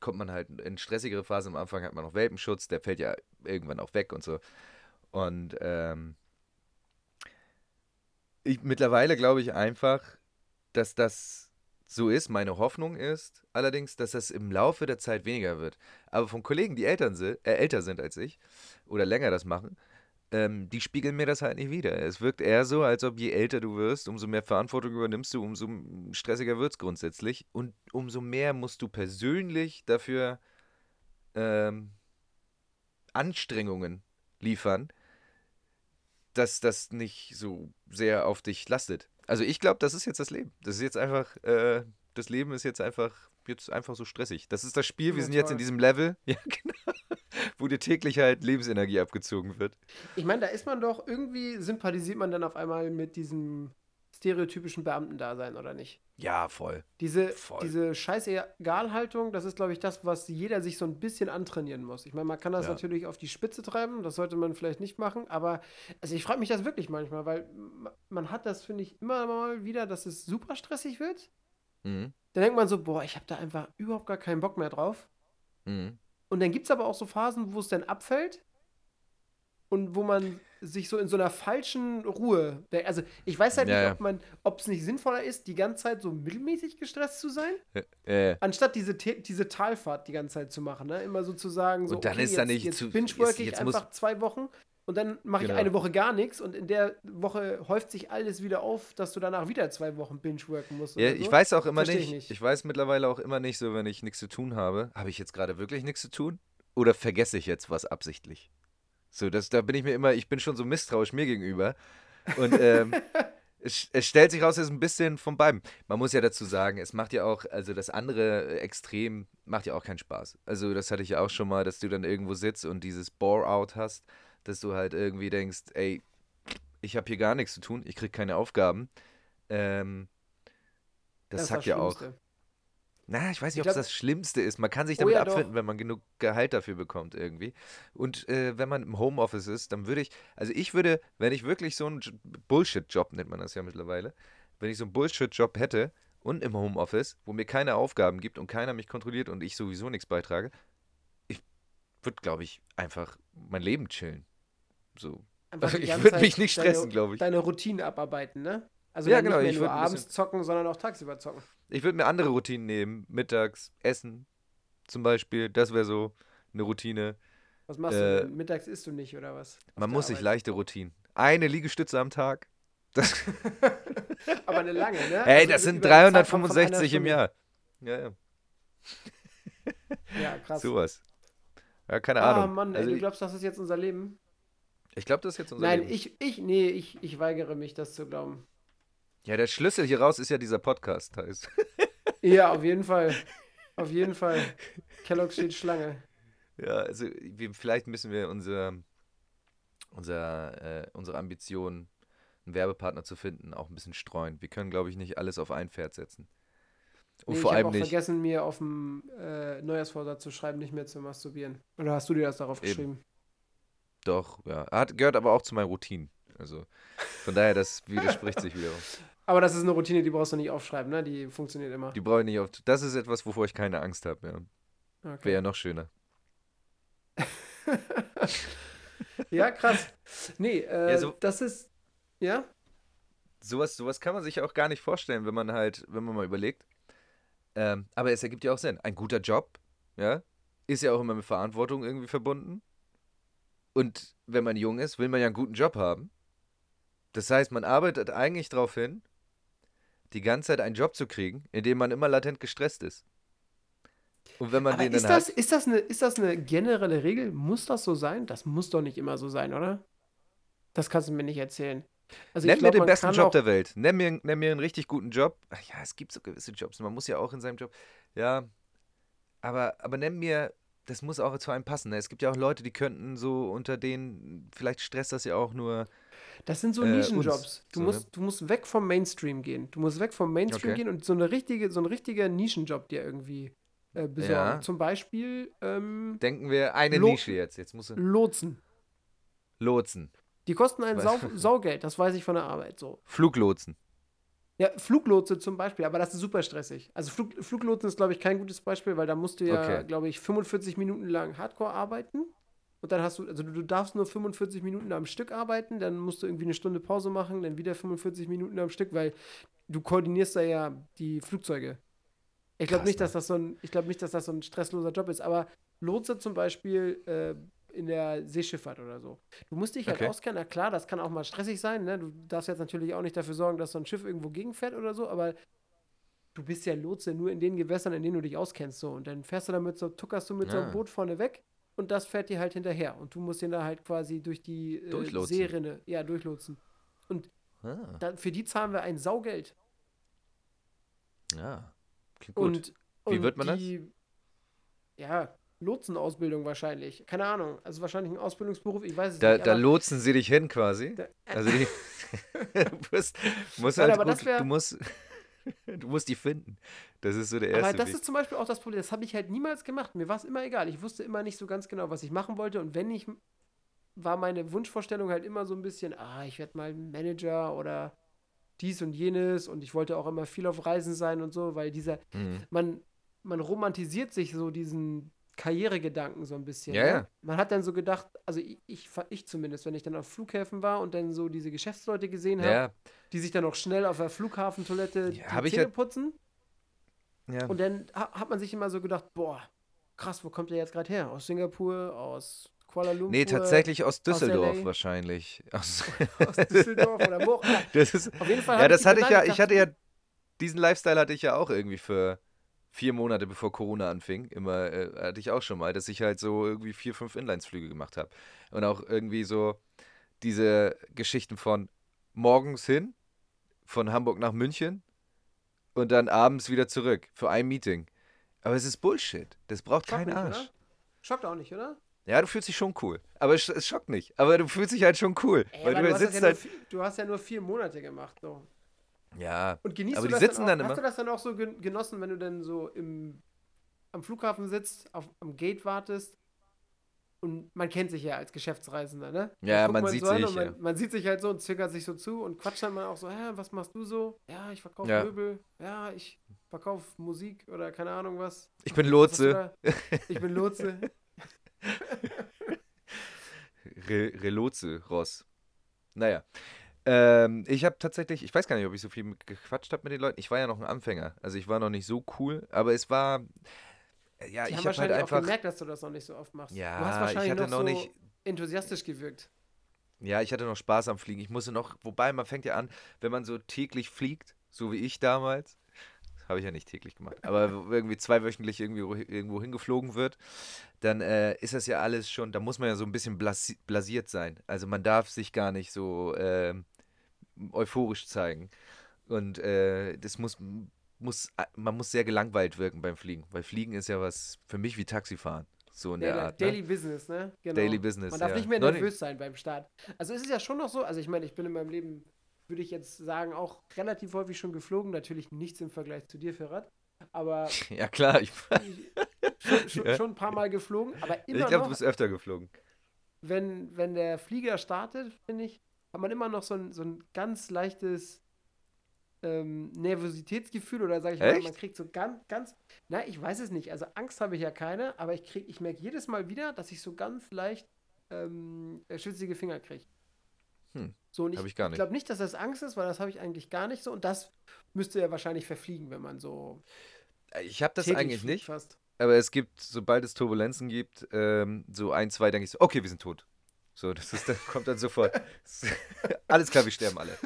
kommt man halt in stressigere Phasen. Am Anfang hat man noch Welpenschutz, der fällt ja irgendwann auch weg und so. Und ähm, ich, mittlerweile glaube ich einfach, dass das so ist. Meine Hoffnung ist allerdings, dass das im Laufe der Zeit weniger wird. Aber von Kollegen, die Eltern sind, äh, älter sind als ich oder länger das machen, ähm, die spiegeln mir das halt nicht wieder. Es wirkt eher so, als ob je älter du wirst, umso mehr Verantwortung übernimmst du, umso stressiger wird es grundsätzlich. Und umso mehr musst du persönlich dafür ähm, Anstrengungen liefern, dass das nicht so sehr auf dich lastet. Also ich glaube, das ist jetzt das Leben. Das ist jetzt einfach, äh, das Leben ist jetzt einfach, jetzt einfach so stressig. Das ist das Spiel, wir Ja, sind jetzt in toll. diesem Level, ja genau, wo dir täglich halt Lebensenergie abgezogen wird. Ich meine, da ist man doch, irgendwie sympathisiert man dann auf einmal mit diesem stereotypischen Beamtendasein, oder nicht? Ja, voll. Diese, Voll. diese Scheißegalhaltung, das ist, glaube ich, das, was jeder sich so ein bisschen antrainieren muss. Ich meine, man kann das Ja. natürlich auf die Spitze treiben, das sollte man vielleicht nicht machen, aber also ich frage mich das wirklich manchmal, weil ma- man hat das, finde ich, immer mal wieder, dass es super stressig wird. Mhm. Dann denkt man so, boah, ich habe da einfach überhaupt gar keinen Bock mehr drauf. Mhm. Und dann gibt es aber auch so Phasen, wo es dann abfällt und wo man sich so in so einer falschen Ruhe. Also ich weiß halt Ja, nicht, ja. ob man, ob es nicht sinnvoller ist, die ganze Zeit so mittelmäßig gestresst zu sein, Äh, anstatt diese, diese Talfahrt die ganze Zeit zu machen. Ne? Immer so zu sagen, so, Und dann okay, ist da jetzt, nicht jetzt zu- binge-work jetzt- ich jetzt muss- einfach zwei Wochen und dann mache ich Genau. eine Woche gar nichts und in der Woche häuft sich alles wieder auf, dass du danach wieder zwei Wochen binge-worken musst. ja, oder ich so. weiß auch immer nicht, ich ich, nicht. weiß mittlerweile auch immer nicht so, wenn ich nichts zu tun habe, habe ich jetzt gerade wirklich nichts zu tun? Oder vergesse ich jetzt was absichtlich? So, das, da bin ich mir immer, ich bin schon so misstrauisch mir gegenüber. Und ähm, es, es stellt sich raus, es ist ein bisschen von beiden. Man muss ja dazu sagen, es macht ja auch, also das andere Extrem macht ja auch keinen Spaß. Also das hatte ich ja auch schon mal, dass du dann irgendwo sitzt und dieses Bore-out hast, dass du halt irgendwie denkst, ey, ich habe hier gar nichts zu tun, ich kriege keine Aufgaben. Ähm, das, sagt ja auch. Na, ich weiß nicht, Ich ob es das Schlimmste ist. Man kann sich Oh damit ja, doch. abfinden, wenn man genug Gehalt dafür bekommt irgendwie. Und äh, wenn man im Homeoffice ist, dann würde ich, also ich würde, wenn ich wirklich so einen Bullshit-Job, nennt man das ja mittlerweile, wenn ich so einen Bullshit-Job hätte und im Homeoffice, wo mir keine Aufgaben gibt und keiner mich kontrolliert und ich sowieso nichts beitrage, ich würde, glaube ich, einfach mein Leben chillen. So. Ich ganze würd Zeit mich nicht stressen, deine- glaub ich. Deine Routine abarbeiten, ne? Also Ja, genau, nicht ich nur abends zocken, sondern auch tagsüber zocken. Ich würde mir andere Routinen nehmen, mittags, essen zum Beispiel, das wäre so eine Routine. Was machst Äh, du? Mittags isst du nicht, oder was? Man muss sich leichte Routinen. Eine Liegestütze am Tag. Das, Aber eine lange, ne? ey, Also das sind einen Zeitraum von einer 365 im. Jahr. Ja, ja, Ja, krass. sowas. Ja, keine Ah, Ahnung. Mann, ey, also du glaubst, das ist jetzt unser Leben? Ich glaube, das ist jetzt unser Nein, Leben. ich, ich, nee, ich, ich weigere mich, das zu glauben. Ja, der Schlüssel hier raus ist ja dieser Podcast. Heißt. Ja, auf jeden Fall. Auf jeden Fall. Kellogg steht Schlange. Ja, also wir, vielleicht müssen wir unser, unser, äh, unsere Ambition, einen Werbepartner zu finden, auch ein bisschen streuen. Wir können, glaube ich, nicht alles auf ein Pferd setzen. Und Nee, vor ich allem habe auch nicht. vergessen, mir auf dem äh, Neujahrsvorsatz zu schreiben, nicht mehr zu masturbieren. Oder hast du dir das darauf Eben. geschrieben? Doch, ja. Hat, gehört aber auch zu meinen Routinen. Also von daher, das widerspricht sich wiederum. Aber das ist eine Routine, die brauchst du nicht aufschreiben, ne? Die funktioniert immer. Die brauche ich nicht oft. Das ist etwas, wovor ich keine Angst habe. Ja. Okay. Wäre ja noch schöner. Ja, krass. Nee, äh, Ja, so- das ist. Ja? Sowas, sowas kann man sich auch gar nicht vorstellen, wenn man halt, wenn man mal überlegt. Ähm, aber es ergibt ja auch Sinn. Ein guter Job, ja, ist ja auch immer mit Verantwortung irgendwie verbunden. Und wenn man jung ist, will man ja einen guten Job haben. Das heißt, man arbeitet eigentlich darauf hin, die ganze Zeit einen Job zu kriegen, in dem man immer latent gestresst ist. Und wenn man Aber den ist dann das, hat, ist, das eine, ist das eine generelle Regel? Muss das so sein? Das muss doch nicht immer so sein, oder? Das kannst du mir nicht erzählen. Also nenn ich mir glaub, den besten Job der Welt. Nenn mir, nenn mir einen richtig guten Job. Ach ja, es gibt so gewisse Jobs. Man muss ja auch in seinem Job. Ja, aber, aber nenn mir, das muss auch zu einem passen. Ne? Es gibt ja auch Leute, die könnten so unter denen, vielleicht stresst das ja auch nur. Das sind so äh, Nischenjobs. Du, so, musst, ne? du musst weg vom Mainstream gehen. Du musst weg vom Mainstream Okay. gehen und so, eine richtige, so ein richtiger Nischenjob dir irgendwie äh, besorgen. Ja. Zum Beispiel ähm, Denken wir eine Lo- Nische jetzt. Jetzt musst Lotsen. Lotsen. Die kosten ein? Sau, Saugeld, das weiß ich von der Arbeit so. Fluglotsen. Ja, Fluglotse zum Beispiel, aber das ist super stressig. Also Flug, Fluglotsen ist, glaube ich, kein gutes Beispiel, weil da musst du ja, Okay. glaube ich, 45 Minuten lang Hardcore arbeiten. Und dann hast du, also du, du darfst nur 45 Minuten am Stück arbeiten, dann musst du irgendwie eine Stunde Pause machen, dann wieder 45 Minuten am Stück, weil du koordinierst da ja die Flugzeuge. Ich glaube nicht, ne? dass das so ein, ich glaube nicht, dass das so ein stressloser Job ist, aber Lotse zum Beispiel äh, in der Seeschifffahrt oder so. Du musst dich halt Okay. auskennen, na klar, das kann auch mal stressig sein, ne? Du darfst jetzt natürlich auch nicht dafür sorgen, dass so ein Schiff irgendwo gegenfährt oder so, aber du bist ja Lotse nur in den Gewässern, in denen du dich auskennst, so. Und dann fährst du damit so, tuckerst du mit so einem Ah. Boot vorne weg und das fährt dir halt hinterher. Und du musst den da halt quasi durch die äh. Seerinne, ja, durchlotsen. Ah, Da, für die zahlen wir ein Saugeld. ja. Klingt gut. Und, Wie und wird man das? die, Ja, Lotsenausbildung wahrscheinlich. Keine Ahnung. Also wahrscheinlich ein Ausbildungsberuf, ich weiß es da, nicht. da lotsen sie dich hin quasi. Da- Also die, du musst, musst Nein, halt gut, wär- du musst, du musst die finden. Das ist so der erste Aber das Weg. ist zum Beispiel auch das Problem. Das habe ich halt niemals gemacht. Mir war es immer egal. Ich wusste immer nicht so ganz genau, was ich machen wollte. Und wenn ich, war meine Wunschvorstellung halt immer so ein bisschen, ah, ich werde mal Manager oder dies und jenes. Und ich wollte auch immer viel auf Reisen sein und so, weil dieser, Mhm. man, man romantisiert sich so diesen Karrieregedanken so ein bisschen. Ja, ne? ja. Man hat dann so gedacht, also ich, ich, ich zumindest, wenn ich dann auf Flughäfen war und dann so diese Geschäftsleute gesehen habe, Ja, die sich dann noch schnell auf der Flughafentoilette Ja, die Zähne putzen. Und dann ha hat man sich immer so gedacht, boah, krass, wo kommt der jetzt gerade her? Aus Singapur, aus Kuala Lumpur? Nee, tatsächlich aus Düsseldorf LA? wahrscheinlich. Aus, Aus Düsseldorf oder wo auch das ist, Auf jeden Fall ja, das hatte ich ja, gedacht, ich hatte ja, diesen Lifestyle hatte ich ja auch irgendwie für vier Monate, bevor Corona anfing. Immer äh, hatte ich auch schon mal, dass ich halt so irgendwie vier, fünf Inlinesflüge gemacht habe. Und auch irgendwie so diese Geschichten von morgens hin, von Hamburg nach München und dann abends wieder zurück für ein Meeting. Aber es ist Bullshit. Das braucht Schockt keinen Arsch. oder? Schockt auch nicht, oder? Ja, du fühlst dich schon cool. Aber es, schockt nicht. Aber du fühlst dich halt schon cool. Ey, weil du, du, hast sitzt ja nur, halt. vi- du hast ja nur vier Monate gemacht. So. Ja. Und genießt aber du die das sitzen dann, dann auch, immer. Hast du das dann auch so gen- genossen, wenn du dann so im, am Flughafen sitzt, auf, am Gate wartest? Und man kennt sich ja als Geschäftsreisender, ne? Dann Ja, man so sieht an sich, Man, ja. man sieht sich halt so und zwickert sich so zu und quatscht dann mal auch so, hä, was machst du so? Ja, ich verkaufe Ja. Möbel. Ja, ich verkaufe Musik oder keine Ahnung was. Ich bin Lotse. Ich bin Lotse. Re Relotse, Ross. Naja. Ähm, ich habe tatsächlich, ich weiß gar nicht, ob ich so viel gequatscht habe mit den Leuten. Ich war ja noch ein Anfänger. Also ich war noch nicht so cool, aber es war. äh, Ja, Die ich habe halt wahrscheinlich auch einfach. gemerkt, dass du das noch nicht so oft machst. Ja, du hast ich wahrscheinlich hatte noch, noch so nicht- enthusiastisch gewirkt. Ja, ich hatte noch Spaß am Fliegen. Ich musste noch, wobei man fängt ja an, wenn man so täglich fliegt, so wie ich damals, habe ich ja nicht täglich gemacht, aber irgendwie zweiwöchentlich irgendwie irgendwo hingeflogen wird, dann äh, ist das ja alles schon, da muss man ja so ein bisschen blasi blasiert sein. Also man darf sich gar nicht so ähm, euphorisch zeigen. Und äh, das muss, muss, man muss sehr gelangweilt wirken beim Fliegen, weil Fliegen ist ja was für mich wie Taxifahren. So in Ja, der Art. Daily ne? Business, ne? Genau. Daily Business. Man darf ja. nicht mehr nervös sein beim Start. Also ist es ja schon noch so, also ich meine, ich bin in meinem Leben, würde ich jetzt sagen, auch relativ häufig schon geflogen. Natürlich nichts im Vergleich zu dir, Ferrat. Aber Ja, klar. Ich, schon, schon, Ja. schon ein paar Mal geflogen. Aber immer ich glaube, du bist öfter geflogen. wenn, wenn der Flieger startet, finde ich, hat man immer noch so ein, so ein ganz leichtes ähm, Nervositätsgefühl oder sage ich mal, man kriegt so ganz, ganz, na, ich weiß es nicht, also Angst habe ich ja keine, aber ich krieg, ich merke jedes Mal wieder, dass ich so ganz leicht ähm, äh, schwitzige Finger kriege. Hm, So, und ich, ich nicht. glaube nicht, dass das Angst ist, weil das habe ich eigentlich gar nicht so und das müsste ja wahrscheinlich verfliegen, wenn man so Ich habe das eigentlich nicht, fast. aber es gibt, sobald es Turbulenzen gibt, ähm, so ein, zwei, denke ich so, okay, wir sind tot. So, das ist, dann kommt dann sofort. Alles klar, wir sterben alle.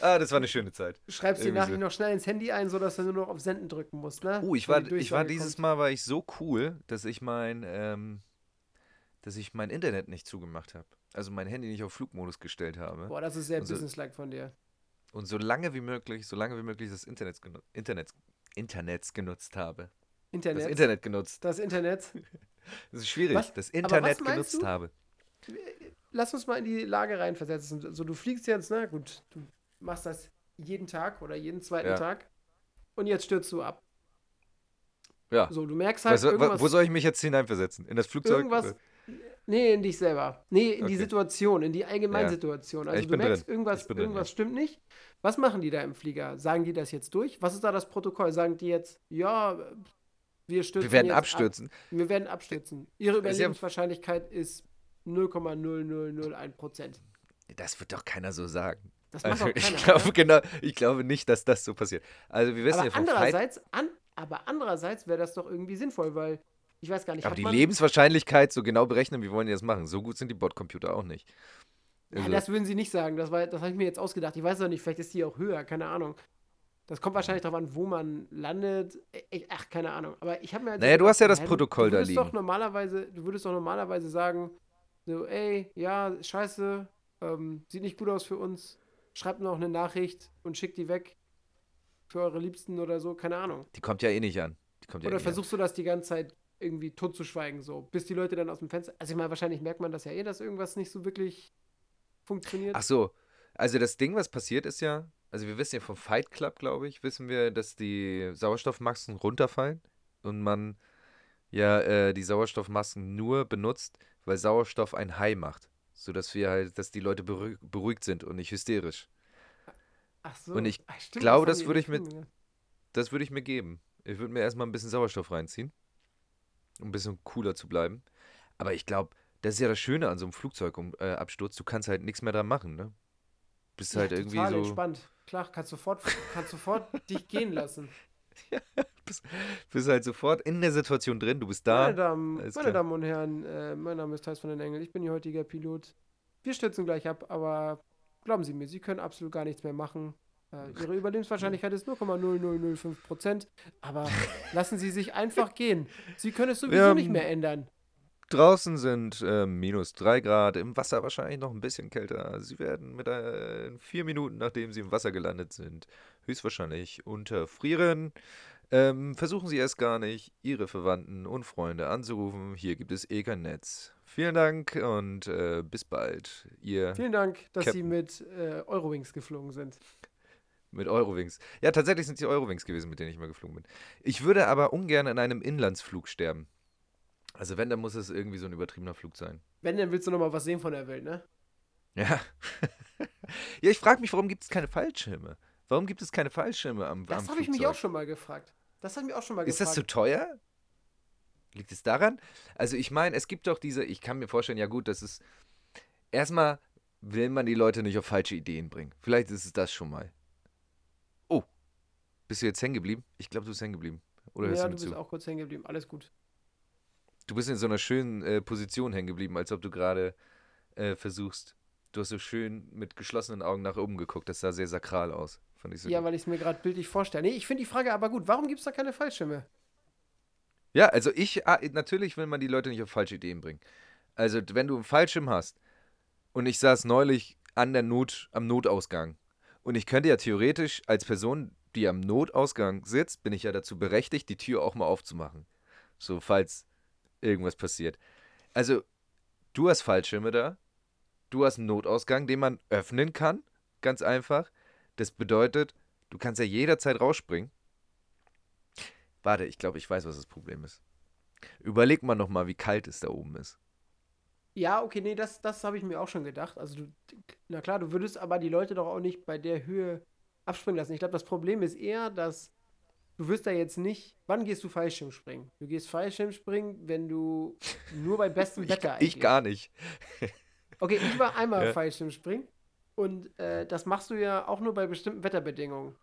Ah, das war eine schöne Zeit. Du schreibst die Nachricht so. noch schnell ins Handy ein, sodass du nur noch auf Senden drücken musst, ne? Oh, ich Wenn war, ich war dieses kommt. Mal war ich so cool, dass ich mein, ähm, dass ich mein Internet nicht zugemacht habe. Also mein Handy nicht auf Flugmodus gestellt habe. Boah, das ist sehr so- businesslike von dir. Und so lange wie möglich, so lange wie möglich das Internet, genu Internet, Internets genutzt habe. Internet. Das Internet genutzt. Das Internet. Das ist schwierig. Was? Das Internet genutzt du? habe. Lass uns mal in die Lage reinversetzen. So, du fliegst jetzt, ne? Gut, du machst das jeden Tag oder jeden zweiten Ja. Tag. Und jetzt stürzt du ab. Ja. So, du merkst halt Was, wo soll ich mich jetzt hineinversetzen? In das Flugzeug? irgendwas. Nee, in dich selber. Nee, in die Okay. Situation, in die Ja. Allgemeinsituation. Also ich du merkst, drin. irgendwas, drin, irgendwas stimmt nicht. Was machen die da im Flieger? Sagen die das jetzt durch? Was ist da das Protokoll? Sagen die jetzt, ja, wir stürzen Wir werden jetzt ab. abstürzen. Wir werden abstürzen. Ihre ja- Überlebenswahrscheinlichkeit ist 0,0001 Prozent. Das wird doch keiner so sagen. Das macht Also, keiner. ich, glaube, oder? genau, ich glaube nicht, dass das so passiert. Also wir wissen ja aber Fight, andererseits, an, aber andererseits wäre das doch irgendwie sinnvoll, weil ich weiß gar nicht, aber die Lebenswahrscheinlichkeit so genau berechnen, wie wollen die das machen? So gut sind die Bordcomputer auch nicht. ja, Also, das würden sie nicht sagen. Das, war- das habe ich mir jetzt ausgedacht. Ich weiß doch nicht, vielleicht ist die auch höher, keine Ahnung. Das kommt wahrscheinlich darauf an, wo man landet. Ach, keine Ahnung. Aber ich habe mir halt Naja, du gedacht, hast ja das du- Protokoll du da würdest Doch liegen. normalerweise, du würdest doch normalerweise sagen, so, ey, ja, scheiße, ähm, sieht nicht gut aus für uns. Schreibt noch eine Nachricht und schickt die weg für eure Liebsten oder so, keine Ahnung. die kommt ja eh nicht an. Die kommt ja eh Oder an. versuchst du das die ganze Zeit irgendwie totzuschweigen, so, bis die Leute dann aus dem Fenster. Also ich meine, wahrscheinlich merkt man das ja eh, dass irgendwas nicht so wirklich funktioniert. Ach so, also das Ding, was passiert ist ja, also wir wissen ja vom Fight Club, glaube ich, wissen wir, dass die Sauerstoffmasken runterfallen und man ja äh, die Sauerstoffmasken nur benutzt, weil Sauerstoff ein High macht, sodass wir halt, dass die Leute beruhig, beruhigt sind und nicht hysterisch. Ach so. und ich glaube, das die würde ich ja. Das würde ich mir geben. Ich würde mir erstmal ein bisschen Sauerstoff reinziehen, um ein bisschen cooler zu bleiben. Aber ich glaube, das ist ja das Schöne an so einem Flugzeugabsturz, äh, du kannst halt nichts mehr dran machen, ne? Bist halt ja, irgendwie total so. entspannt. Klar, kannst sofort, kannst sofort dich gehen lassen. Bist halt sofort in der Situation drin, du bist da. meine Damen, meine. Damen und Herren, äh, mein Name ist Thais von den Engel. Ich bin Ihr heutiger Pilot. Wir stürzen gleich ab, aber glauben Sie mir, Sie können absolut gar nichts mehr machen. Äh, Ihre Überlebenswahrscheinlichkeit ist 0,0005 Prozent. Aber lassen Sie sich einfach gehen. Sie können es sowieso Wir nicht mehr ändern. Draußen sind äh, minus 3 Grad, im Wasser wahrscheinlich noch ein bisschen kälter. Sie werden mit äh, in vier Minuten, nachdem Sie im Wasser gelandet sind, höchstwahrscheinlich unterfrieren. Ähm, versuchen Sie erst gar nicht, Ihre Verwandten und Freunde anzurufen. Hier gibt es eh kein Netz. Vielen Dank und äh, bis bald. Ihr Vielen Dank, dass Sie Captain. mit äh, Eurowings geflogen sind. Mit Eurowings. Ja, tatsächlich sind es die Eurowings gewesen, mit denen ich mal geflogen bin. Ich würde aber ungern in einem Inlandsflug sterben. Also wenn, dann muss es irgendwie so ein übertriebener Flug sein. Wenn, dann willst du noch mal was sehen von der Welt, ne? Ja. ja, ich frage mich, warum gibt es keine Fallschirme? Warum gibt es keine Fallschirme am, Das habe ich mich auch schon mal gefragt. Das hat mich auch schon mal Ist das gefragt. zu teuer? Liegt es daran? Also ich meine, es gibt doch diese, ich kann mir vorstellen, ja gut, das ist, erstmal will man die Leute nicht auf falsche Ideen bringen. Vielleicht ist es das schon mal. Oh, bist du jetzt hängen geblieben? Ich glaube, du bist hängen geblieben. Oder hörst ja, du du mir bist zu? auch kurz hängen geblieben. Alles gut. Du bist in so einer schönen äh, Position hängen geblieben, als ob du gerade äh, versuchst. Du hast so schön mit geschlossenen Augen nach oben geguckt. Das sah sehr sakral aus. Fand ich so Ja, gut. weil ich es mir gerade bildlich vorstelle. Nee, ich finde die Frage aber gut. Warum gibt es da keine Fallschirme? Ja, also ich, ah, natürlich will man die Leute nicht auf falsche Ideen bringen. Also, wenn du einen Fallschirm hast und ich saß neulich an der Not, am Notausgang und ich könnte ja theoretisch als Person, die am Notausgang sitzt, bin ich ja dazu berechtigt, die Tür auch mal aufzumachen. So, falls irgendwas passiert. Also, du hast Fallschirme da, du hast einen Notausgang, den man öffnen kann, ganz einfach. Das bedeutet, du kannst ja jederzeit rausspringen. Warte, ich glaube, ich weiß, was das Problem ist. Überleg mal nochmal, wie kalt es da oben ist. Ja, okay, nee, das, das habe ich mir auch schon gedacht. Also, du, na klar, du würdest aber die Leute doch auch nicht bei der Höhe abspringen lassen. Ich glaube, das Problem ist eher, dass du wirst da jetzt nicht. Wann gehst du Fallschirmspringen? Du gehst Fallschirmspringen, wenn du nur bei bestem Ich, Wetter ich gar nicht. Okay, ich war einmal Ja. Fallschirmspringen und äh, das machst du ja auch nur bei bestimmten Wetterbedingungen.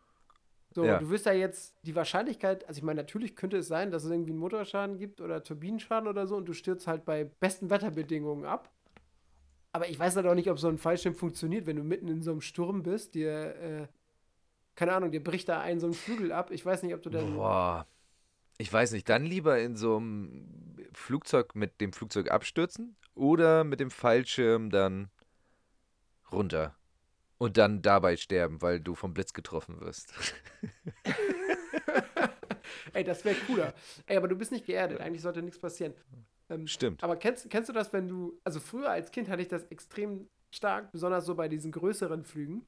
So, Ja. du wirst ja jetzt die Wahrscheinlichkeit, also ich meine, natürlich könnte es sein, dass es irgendwie einen Motorschaden gibt oder Turbinenschaden oder so und du stürzt halt bei besten Wetterbedingungen ab. Aber ich weiß halt auch nicht, ob so ein Fallschirm funktioniert, wenn du mitten in so einem Sturm bist, dir, äh, keine Ahnung, dir bricht da ein so ein Flügel ab. Ich weiß nicht, ob du dann. Boah. Ich weiß nicht, dann lieber in so einem Flugzeug mit dem Flugzeug abstürzen oder mit dem Fallschirm dann runter. Und dann dabei sterben, weil du vom Blitz getroffen wirst. Ey, das wäre cooler. Ey, aber du bist nicht geerdet. Eigentlich sollte nichts passieren. Ähm, Stimmt. Aber kennst, kennst du das, wenn du, also früher als Kind hatte ich das extrem stark, besonders so bei diesen größeren Flügen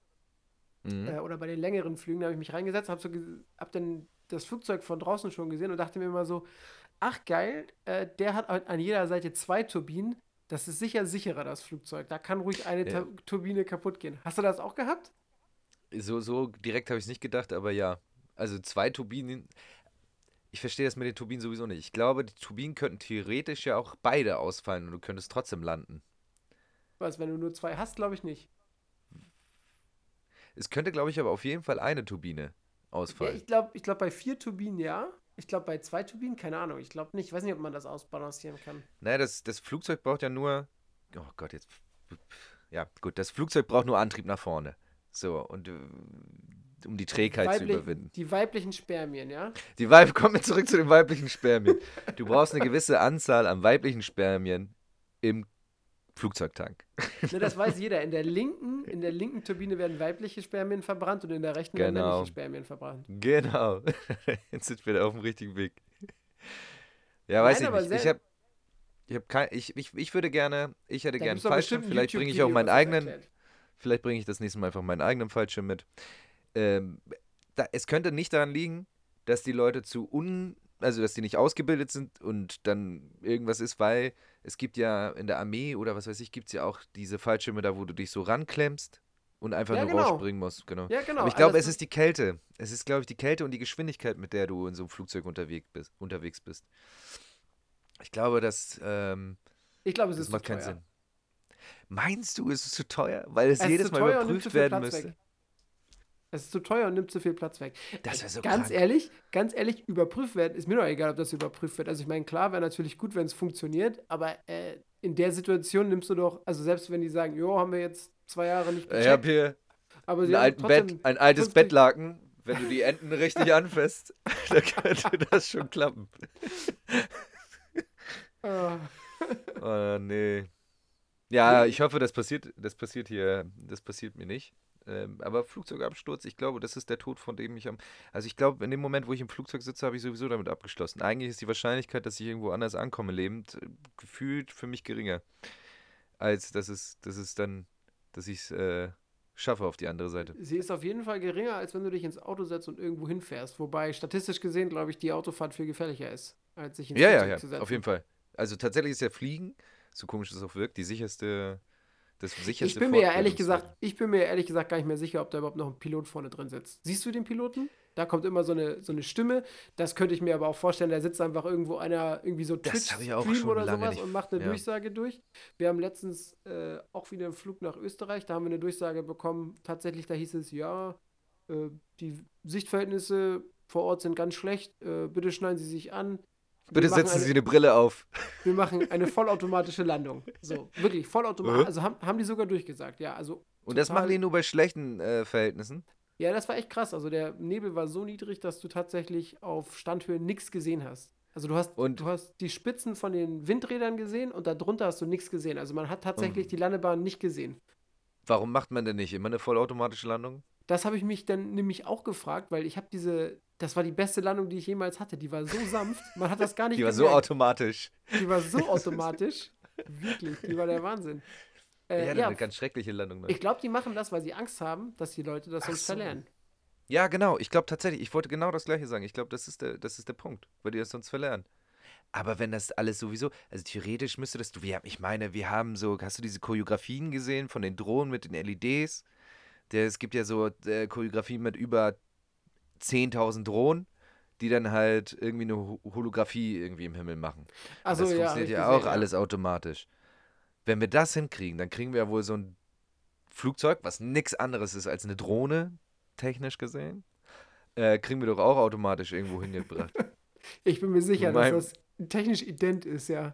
Mhm. äh, oder bei den längeren Flügen, da habe ich mich reingesetzt, habe so, hab dann das Flugzeug von draußen schon gesehen und dachte mir immer so, ach geil, äh, der hat an jeder Seite zwei Turbinen, das ist sicher sicherer, das Flugzeug. Da kann ruhig eine Ja. Turbine kaputt gehen. Hast du das auch gehabt? So, so direkt habe ich es nicht gedacht, aber ja. Also zwei Turbinen. Ich verstehe das mit den Turbinen sowieso nicht. Ich glaube, die Turbinen könnten theoretisch ja auch beide ausfallen und du könntest trotzdem landen. Was, wenn du nur zwei hast, glaube ich nicht. Es könnte, glaube ich, aber auf jeden Fall eine Turbine Ja, ausfallen. ich glaube, ich glaub, bei vier Turbinen ja. Ich glaube, bei zwei Turbinen, keine Ahnung. Ich glaube nicht. Ich weiß nicht, ob man das ausbalancieren kann. Naja, das, das Flugzeug braucht ja nur. Oh Gott, jetzt. Ja, gut, das Flugzeug braucht nur Antrieb nach vorne. So, und äh, um die Trägheit zu Weiblich- überwinden. Die weiblichen Spermien, ja? Die Weib, kommen wir zurück zu den weiblichen Spermien. Du brauchst eine gewisse Anzahl an weiblichen Spermien im Flugzeugtank. Ne, das weiß jeder. In der linken, in der linken Turbine werden weibliche Spermien verbrannt und in der rechten werden Genau. männliche Spermien verbrannt. Genau. Jetzt sind wir da auf dem richtigen Weg. Ja, weiß Nein, ich nicht. Ich habe ich hab kein, ich, ich, ich würde gerne, ich hätte Da gerne doch Fallschirm. Vielleicht bringe ich auch meinen eigenen, erklärt. vielleicht bringe ich das nächste Mal einfach meinen eigenen Fallschirm mit. Ähm, da, es könnte nicht daran liegen, dass die Leute zu un, also dass die nicht ausgebildet sind und dann irgendwas ist, weil es gibt ja in der Armee oder was weiß ich, gibt es ja auch diese Fallschirme da, wo du dich so ranklemmst und einfach Ja, nur genau. rausspringen musst. Genau. Ja, genau. Aber ich glaube, Also es ist die Kälte. Es ist, glaube ich, die Kälte und die Geschwindigkeit, mit der du in so einem Flugzeug unterwegs bist. Unterwegs bist. Ich glaube, das, ähm, Ich glaube, es das ist macht zu keinen teuer. Sinn. Meinst du, ist es zu teuer? Weil es, Es ist jedes Mal überprüft werden müsste. weg. Es ist zu teuer und nimmt zu viel Platz weg. Das Ey, wäre so Ganz krank. ehrlich, ganz ehrlich, überprüft werden, ist mir doch egal, ob das überprüft wird. Also ich meine, klar wäre natürlich gut, wenn es funktioniert, aber äh, in der Situation nimmst du doch, also selbst wenn die sagen, jo, haben wir jetzt zwei Jahre nicht Ich habe gecheckt, hier aber ein, alten Bett, ein altes 50 Bettlaken. Wenn du die Enden richtig anfasst, dann könnte das schon klappen. Ah, Oh, nee. Ja, ich hoffe, das passiert, das passiert hier, das passiert mir nicht. Ähm, aber Flugzeugabsturz, ich glaube, das ist der Tod, von dem ich am. Also ich glaube, in dem Moment, wo ich im Flugzeug sitze, habe ich sowieso damit abgeschlossen. Eigentlich ist die Wahrscheinlichkeit, dass ich irgendwo anders ankomme, lebend, äh, gefühlt für mich geringer. Als dass es, dass es dann, dass ich es äh, schaffe auf die andere Seite. Sie ist auf jeden Fall geringer, als wenn du dich ins Auto setzt und irgendwo hinfährst. Wobei statistisch gesehen, glaube ich, die Autofahrt viel gefährlicher ist, als sich ins Ja, ja, Flugzeug ja, zu setzen. auf jeden Fall. Also tatsächlich ist ja Fliegen, so komisch es auch wirkt, die sicherste, das sicherste Ich bin mir ja ehrlich gesagt, ich bin mir ehrlich gesagt gar nicht mehr sicher, ob da überhaupt noch ein Pilot vorne drin sitzt. Siehst du den Piloten? Da kommt immer so eine, so eine Stimme. Das könnte ich mir aber auch vorstellen, da sitzt einfach irgendwo einer, irgendwie so Twitch-Stream oder sowas nicht- und macht eine ja. Durchsage durch. Wir haben letztens äh, auch wieder einen Flug nach Österreich, da haben wir eine Durchsage bekommen. Tatsächlich, da hieß es, ja, äh, die Sichtverhältnisse vor Ort sind ganz schlecht. Äh, bitte schneiden Sie sich an. Bitte setzen eine- Sie eine Brille auf. wir machen eine vollautomatische Landung. So, wirklich, vollautomatisch. Also haben, haben die sogar durchgesagt, ja. Also Und das machen die nur bei schlechten äh, Verhältnissen. Ja, das war echt krass. Also der Nebel war so niedrig, dass du tatsächlich auf Standhöhe nichts gesehen hast. Also du hast, Und- du hast die Spitzen von den Windrädern gesehen und darunter hast du nichts gesehen. Also man hat tatsächlich Mhm. die Landebahn nicht gesehen. Warum macht man denn nicht immer eine vollautomatische Landung? Das habe ich mich dann nämlich auch gefragt, weil ich habe diese, das war die beste Landung, die ich jemals hatte. Die war so sanft, man hat das gar nicht Die war so gemerkt. automatisch. Die war so automatisch. Wirklich, die war der Wahnsinn. Äh, ja, ja, eine ganz schreckliche Landung. Ne? ich glaube, die machen das, weil sie Angst haben, dass die Leute das Ach sonst so. verlernen. Ja, genau. Ich glaube tatsächlich, ich wollte genau das Gleiche sagen. Ich glaube, das, ist der- das ist der Punkt, weil die das sonst verlernen. Aber wenn das alles sowieso, also theoretisch müsste das, du, wir, ich meine, wir haben so, hast du diese Choreografien gesehen von den Drohnen mit den LEDs? Der, es gibt ja so äh, Choreografien mit über 10.000 Drohnen, die dann halt irgendwie eine Ho- Holographie irgendwie im Himmel machen. Also das ja, funktioniert ja gesehen, auch alles automatisch. Wenn wir das hinkriegen, dann kriegen wir ja wohl so ein Flugzeug, was nichts anderes ist als eine Drohne, technisch gesehen, äh, kriegen wir doch auch automatisch irgendwo hingebracht. Ich bin mir sicher, Mein- dass das technisch ident ist, ja.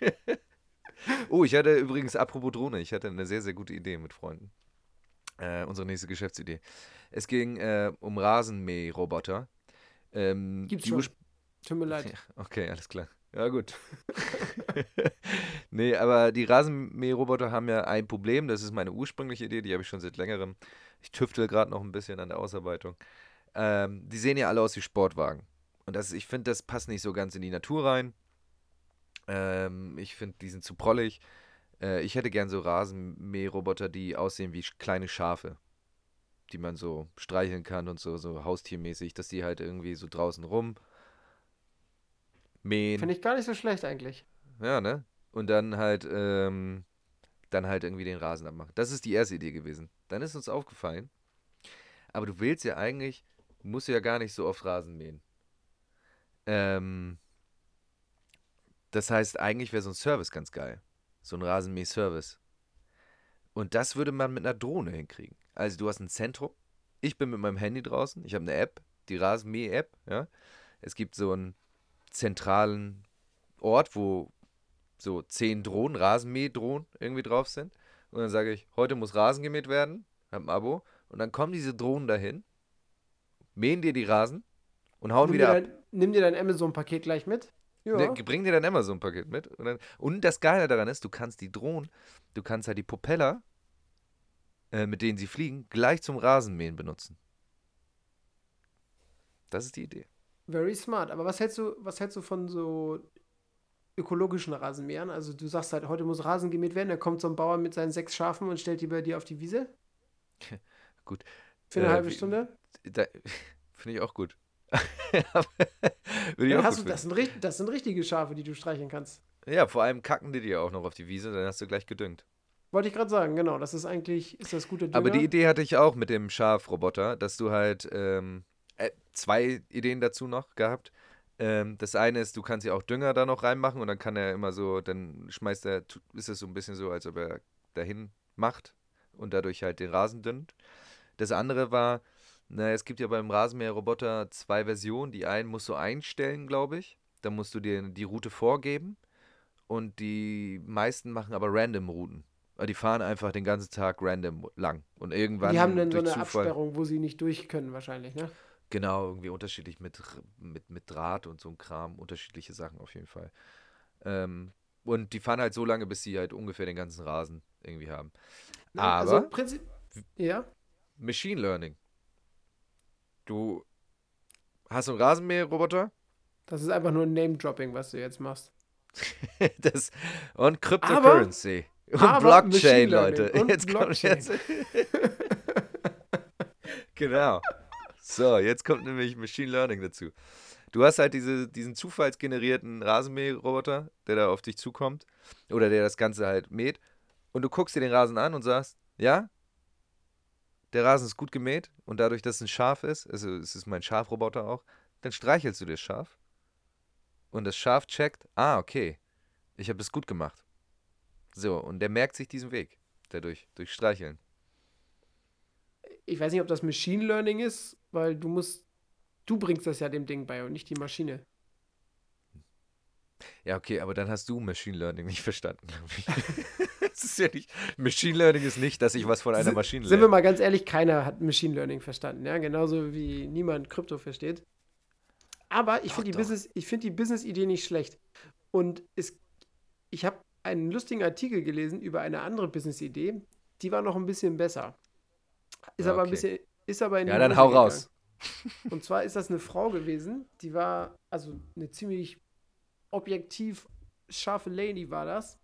oh, ich hatte übrigens, apropos Drohne, ich hatte eine sehr, sehr gute Idee mit Freunden. Äh, unsere nächste Geschäftsidee. Es ging äh, um Rasenmäherroboter. Ähm, Gibt's schon. Tut mir leid. Okay, alles klar. Ja, gut. nee, aber die Rasenmäherroboter haben ja ein Problem. Das ist meine ursprüngliche Idee, die habe ich schon seit längerem. Ich tüftel gerade noch ein bisschen an der Ausarbeitung. Ähm, die sehen ja alle aus wie Sportwagen. Und das, ich finde, das passt nicht so ganz in die Natur rein. Ähm, ich finde, die sind zu prollig. Äh, ich hätte gern so Rasenmäherroboter, die aussehen wie kleine Schafe. Die man so streicheln kann und so, so haustiermäßig, dass die halt irgendwie so draußen rum mähen. Finde ich gar nicht so schlecht eigentlich. Ja, ne? Und dann halt, ähm, dann halt irgendwie den Rasen abmachen. Das ist die erste Idee gewesen. Dann ist uns aufgefallen, aber du willst ja eigentlich, du musst ja gar nicht so oft Rasen mähen. Ähm, das heißt, eigentlich wäre so ein Service ganz geil. So ein Rasenmäh-Service. Und das würde man mit einer Drohne hinkriegen. Also du hast ein Zentrum. Ich bin mit meinem Handy draußen. Ich habe eine App, die Rasenmäh-App. Ja? Es gibt so einen zentralen Ort, wo so zehn Drohnen, Rasenmäh-Drohnen irgendwie drauf sind. Und dann sage ich, heute muss Rasen gemäht werden, hab ein Abo. Und dann kommen diese Drohnen dahin, mähen dir die Rasen und hauen Nimm wieder ab. dein, nimm dir dein Amazon-Paket gleich mit. Ja. Ne, bring dir dein Amazon-Paket mit. Und, dann, und das Geile daran ist, du kannst die Drohnen, du kannst halt die Propeller, äh, mit denen sie fliegen, gleich zum Rasenmähen benutzen. Das ist die Idee. Very smart. Aber was hältst du, was hältst du von so ökologischen Rasenmähern? Also du sagst halt, heute muss Rasen gemäht werden, da kommt so ein Bauer mit seinen sechs Schafen und stellt die bei dir auf die Wiese. Gut. Für eine Äh, halbe Stunde. Finde ich auch gut. Auch hast du, das, sind, das sind richtige Schafe, die du streicheln kannst. Ja, vor allem kacken die dir auch noch auf die Wiese, dann hast du gleich gedüngt. Wollte ich gerade sagen, genau. Das ist eigentlich, ist das gute Dünger. Aber die Idee hatte ich auch mit dem Schafroboter, dass du halt ähm, äh, zwei Ideen dazu noch gehabt. Ähm, das eine ist, du kannst ja auch Dünger da noch reinmachen und dann kann er immer so, dann schmeißt er, ist es so ein bisschen so, als ob er dahin macht und dadurch halt den Rasen dünnt. Das andere war, na, es gibt ja beim Rasenmäherroboter zwei Versionen. Die einen musst du einstellen, glaube ich. Da musst du dir die Route vorgeben. Und die meisten machen aber random Routen. Also Die fahren einfach den ganzen Tag random lang. Und irgendwann die haben dann so eine Zufall, Absperrung, wo sie nicht durch können, wahrscheinlich, ne? Genau, irgendwie unterschiedlich mit, mit, mit Draht und so ein Kram. Unterschiedliche Sachen auf jeden Fall. Ähm, und die fahren halt so lange, bis sie halt ungefähr den ganzen Rasen irgendwie haben. Ne? Aber Also, Prinzip. Ja. Machine Learning. Du hast so einen Rasenmäherroboter Das ist einfach nur ein Name-Dropping, was du jetzt machst. das, und Cryptocurrency. Und aber Blockchain, Leute. und Jetzt kommt Blockchain. jetzt. Genau. So, jetzt kommt nämlich Machine Learning dazu. Du hast halt diese, diesen zufallsgenerierten Rasenmäherroboter, der da auf dich zukommt oder der das Ganze halt mäht und du guckst dir den Rasen an und sagst, ja, der Rasen ist gut gemäht und dadurch, dass es ein Schaf ist, also es ist mein Schafroboter auch, dann streichelst du das Schaf und das Schaf checkt, ah, okay, ich habe das gut gemacht. So, und der merkt sich diesen Weg dadurch, durch Streicheln. Ich weiß nicht, ob das Machine Learning ist, weil du musst, du bringst das ja dem Ding bei und nicht die Maschine. Ja, okay, aber dann hast du Machine Learning nicht verstanden, glaube ich. ja nicht, Machine Learning ist nicht, dass ich was von einer Maschine lerne. Sind wir mal ganz ehrlich, keiner hat Machine Learning verstanden, ja, genauso wie niemand Krypto versteht. Aber ich finde die, Business, find die Business-Idee nicht schlecht. Und es, ich habe einen lustigen Artikel gelesen über eine andere Business-Idee, die war noch ein bisschen besser. Ist okay. aber ein bisschen, ist aber in Ja, dann hau gegangen. raus. Und zwar ist das eine Frau gewesen, die war, also eine ziemlich objektiv scharfe Lady war das.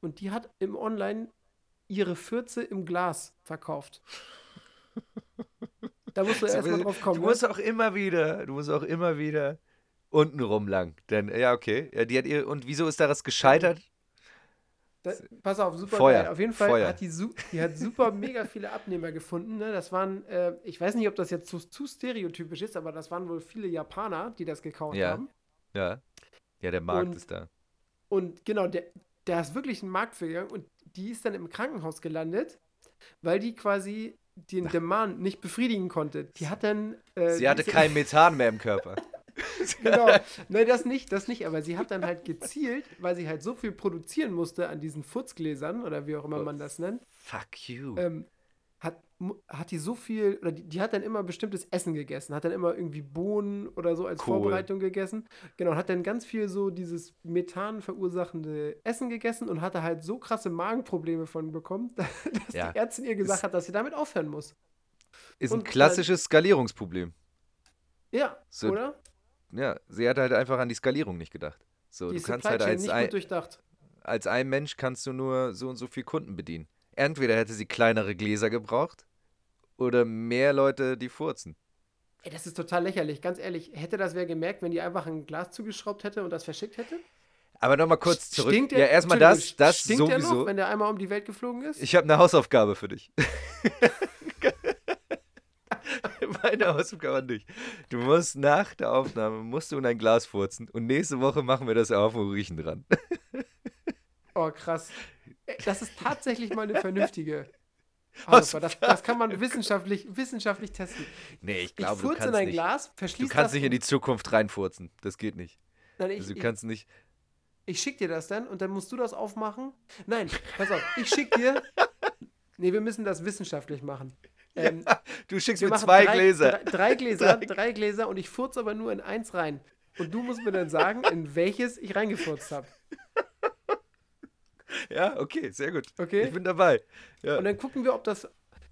Und die hat im Online ihre Fürze im Glas verkauft. Da musst du erstmal drauf kommen. Du musst ne? auch immer wieder, du musst auch immer wieder unten rum lang. Denn, ja, okay. Ja, die hat ihr, und wieso ist daraus gescheitert? Da, pass auf, super Feuer. Auf jeden Fall Feuer. hat die, die hat super mega viele Abnehmer gefunden. Ne? Das waren, äh, ich weiß nicht, ob das jetzt zu, zu, stereotypisch ist, aber das waren wohl viele Japaner, die das gekauft ja. haben. Ja. Ja, der Markt und, ist da. Und genau, der, der ist wirklich ein Markt für gegangen und die ist dann im Krankenhaus gelandet, weil die quasi den Demand nicht befriedigen konnte. Die hat dann. Äh, sie hatte kein Methan mehr im Körper. genau. Nein, das nicht, das nicht. Aber sie hat dann halt gezielt, weil sie halt so viel produzieren musste an diesen Furzgläsern oder wie auch immer man das nennt. Fuck you. Ähm, hat, die so viel, oder die, die, hat dann immer bestimmtes Essen gegessen, hat dann immer irgendwie Bohnen oder so als cool. Vorbereitung gegessen. Genau, hat dann ganz viel so dieses Methan verursachende Essen gegessen und hatte halt so krasse Magenprobleme von bekommen, dass ja. die Ärztin ihr gesagt ist, hat, dass sie damit aufhören muss. Ist und ein klassisches Skalierungsproblem. Ja, so, oder? Ja, sie hat halt einfach an die Skalierung nicht gedacht. So, die du kannst halt als ein, als ein Mensch kannst du nur so und so viele Kunden bedienen. Entweder hätte sie kleinere Gläser gebraucht oder mehr Leute, die furzen. Ey, das ist total lächerlich. Ganz ehrlich, hätte das wer gemerkt, wenn die einfach ein Glas zugeschraubt hätte und das verschickt hätte? Aber nochmal kurz zurück. Stinkt der, ja, erstmal das, das stinkt sowieso. Der noch, wenn der einmal um die Welt geflogen ist? Ich habe eine Hausaufgabe für dich. Meine Hausaufgabe nicht. Du musst nach der Aufnahme musst du in ein Glas furzen und nächste Woche machen wir das auf und riechen dran. oh, krass. Das ist tatsächlich mal eine vernünftige. Also, das, das, kann man wissenschaftlich, wissenschaftlich testen. Nee, ich glaube, ich du kannst in ein nicht. Glas, verschließ Du kannst nicht in die Zukunft reinfurzen. Das geht nicht. Nein, ich, also, du kannst nicht. Ich schick dir das dann und dann musst du das aufmachen. Nein, pass auf, ich schick dir. Nee, wir müssen das wissenschaftlich machen. Ähm, ja, du schickst mir zwei drei, Gläser. Drei, drei Gläser, drei. drei Gläser und ich furze aber nur in eins rein. Und du musst mir dann sagen, in welches ich reingefurzt habe. Ja, okay, sehr gut. Okay. Ich bin dabei. Ja. Und dann gucken wir, ob das.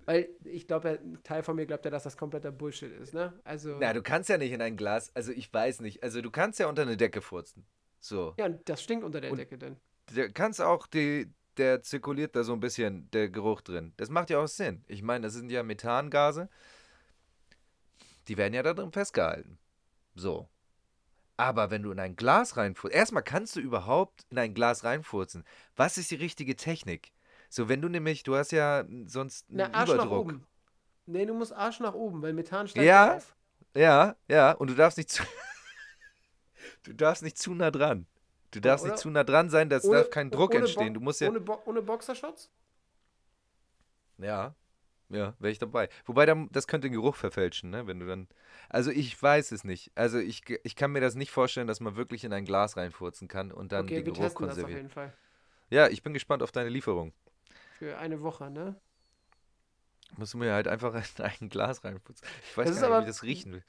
Weil ich glaube, ein Teil von mir glaubt ja, dass das kompletter Bullshit ist, ne? Also. Na, du kannst ja nicht in ein Glas, also ich weiß nicht. Also du kannst ja unter eine Decke furzen. So. Ja, das stinkt unter der und Decke denn. Du kannst auch die, der zirkuliert da so ein bisschen der Geruch drin. Das macht ja auch Sinn. Ich meine, das sind ja Methangase. Die werden ja da drin festgehalten. So. Aber wenn du in ein Glas reinfurzt, erstmal kannst du überhaupt in ein Glas reinfurzen. Was ist die richtige Technik? So, wenn du nämlich, du hast ja sonst einen Na, Arsch Überdruck. Nach oben. Nee, du musst Arsch nach oben, weil Methan steigt ja, auf. Ja, ja, und du darfst nicht zu, du darfst nicht zu nah dran. Du darfst Oder nicht zu nah dran sein, da darf kein Druck entstehen. Du musst ja ohne, Bo ohne Boxershotz? Ja, ja, wäre ich dabei. Wobei, das könnte den Geruch verfälschen, ne? Wenn du dann. Also ich weiß es nicht. Also ich, ich kann mir das nicht vorstellen, dass man wirklich in ein Glas reinfurzen kann und dann okay, den Geruch konserviert. Das auf jeden Fall. Ja, ich bin gespannt auf deine Lieferung. Für eine Woche, ne? Musst du mir halt einfach in ein Glas reinfurzen. Ich weiß das gar nicht, wie das riechen will.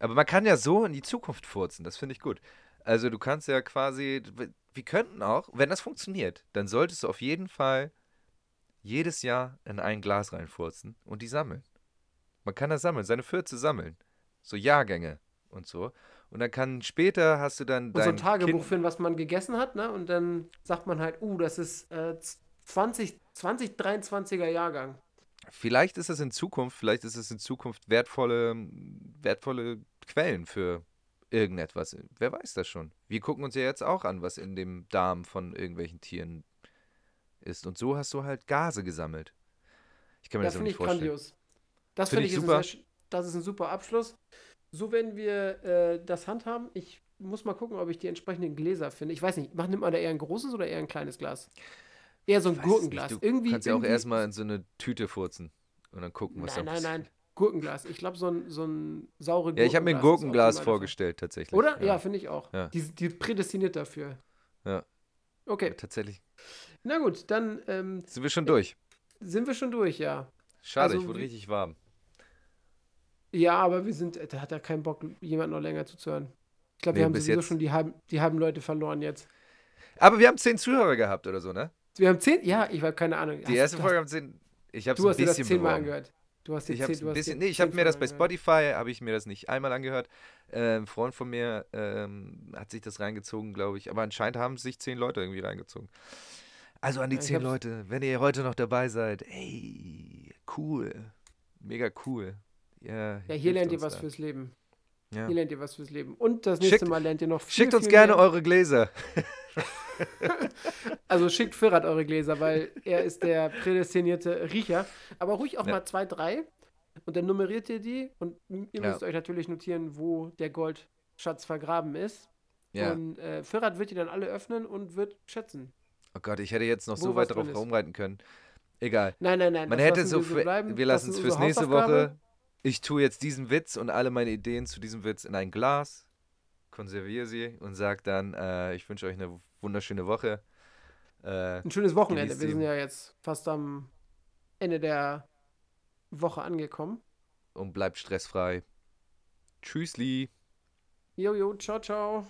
Aber man kann ja so in die Zukunft furzen, das finde ich gut. Also du kannst ja quasi, wir könnten auch, wenn das funktioniert, dann solltest du auf jeden Fall jedes Jahr in ein Glas reinfurzen und die sammeln. Man kann das sammeln, seine Fürze sammeln. So Jahrgänge und so. Und dann kann später hast du dann und dein so ein Tagebuch kind führen, was man gegessen hat, ne? Und dann sagt man halt, uh, das ist äh, 20, 2023er Jahrgang. Vielleicht ist es in Zukunft, vielleicht ist es in Zukunft wertvolle, wertvolle Quellen für irgendetwas. Wer weiß das schon? Wir gucken uns ja jetzt auch an, was in dem Darm von irgendwelchen Tieren ist. Und so hast du halt Gase gesammelt. Ich kann mir das, Das nicht ich vorstellen. grandios. Das Finde finde ich ich, ist super. ein das ist ein super Abschluss. So werden wir äh, das handhaben. Ich muss mal gucken, ob ich die entsprechenden Gläser finde. Ich weiß nicht, macht, nimmt man da eher ein großes oder eher ein kleines Glas? Eher so ein es nicht. Gurkenglas. Du irgendwie, kannst ja auch erstmal in so eine Tüte furzen und dann gucken, was Nein, da nein, passiert. nein. Gurkenglas. Ich glaube, so ein, so ein saure Ja, ich habe mir ein Gurkenglas vorgestellt, tatsächlich. Oder? Ja, finde ich auch. Ja. Die, die prädestiniert dafür. Ja. Okay, Tatsächlich. Na gut, dann ähm, Sind wir schon durch. sind wir schon durch, ja. Schade, Also ich wurde richtig warm. Ja, aber wir sind, da hat er keinen Bock, jemand noch länger zuzuhören. Ich glaube, Nee, wir haben sowieso jetzt- schon die halben, die halben Leute verloren jetzt. Aber wir haben zehn Zuhörer gehabt oder so, ne? Wir haben zehn, ja, ich habe keine Ahnung. Die Hast- erste Folge haben zehn. Ich habe es ein bisschen zehnmal angehört. Du hast Ich habe ein bisschen, nee, ich habe mir das bei. Spotify, habe ich mir das nicht einmal angehört. Äh, ein Freund von mir ähm, hat sich das reingezogen, glaube ich. Aber anscheinend haben sich zehn Leute irgendwie reingezogen. Also an die Ja, zehn Leute, wenn ihr heute noch dabei seid, ey, cool, mega cool. Ja, Ja, hier lernt ihr was da. fürs Leben. Ja. Hier lernt ihr was fürs Leben. Und das nächste Schickt- Mal lernt ihr noch viel, Schickt uns viel gerne mehr. eure Gläser. Also schickt Firat eure Gläser, weil er ist der prädestinierte Riecher. Aber ruhig auch Ja. mal zwei, drei. Und dann nummeriert ihr die. Und ihr Ja. müsst euch natürlich notieren, wo der Goldschatz vergraben ist. Ja. Und äh, Firat wird die dann alle öffnen und wird schätzen. Oh Gott, ich hätte jetzt noch Wo so weit drauf ist. rumreiten können. Egal. Nein, nein, nein. Man hätte so, wir bleiben. wir lassen es fürs nächste. Woche. Ich tue jetzt diesen Witz und alle meine Ideen zu diesem Witz in ein Glas, konserviere sie und sage dann, äh, ich wünsche euch eine wunderschöne Woche. Äh, Ein schönes Wochenende. Wir sind ja jetzt fast am Ende der Woche angekommen. und bleibt stressfrei. Tschüssli. Jojo, ciao, ciao.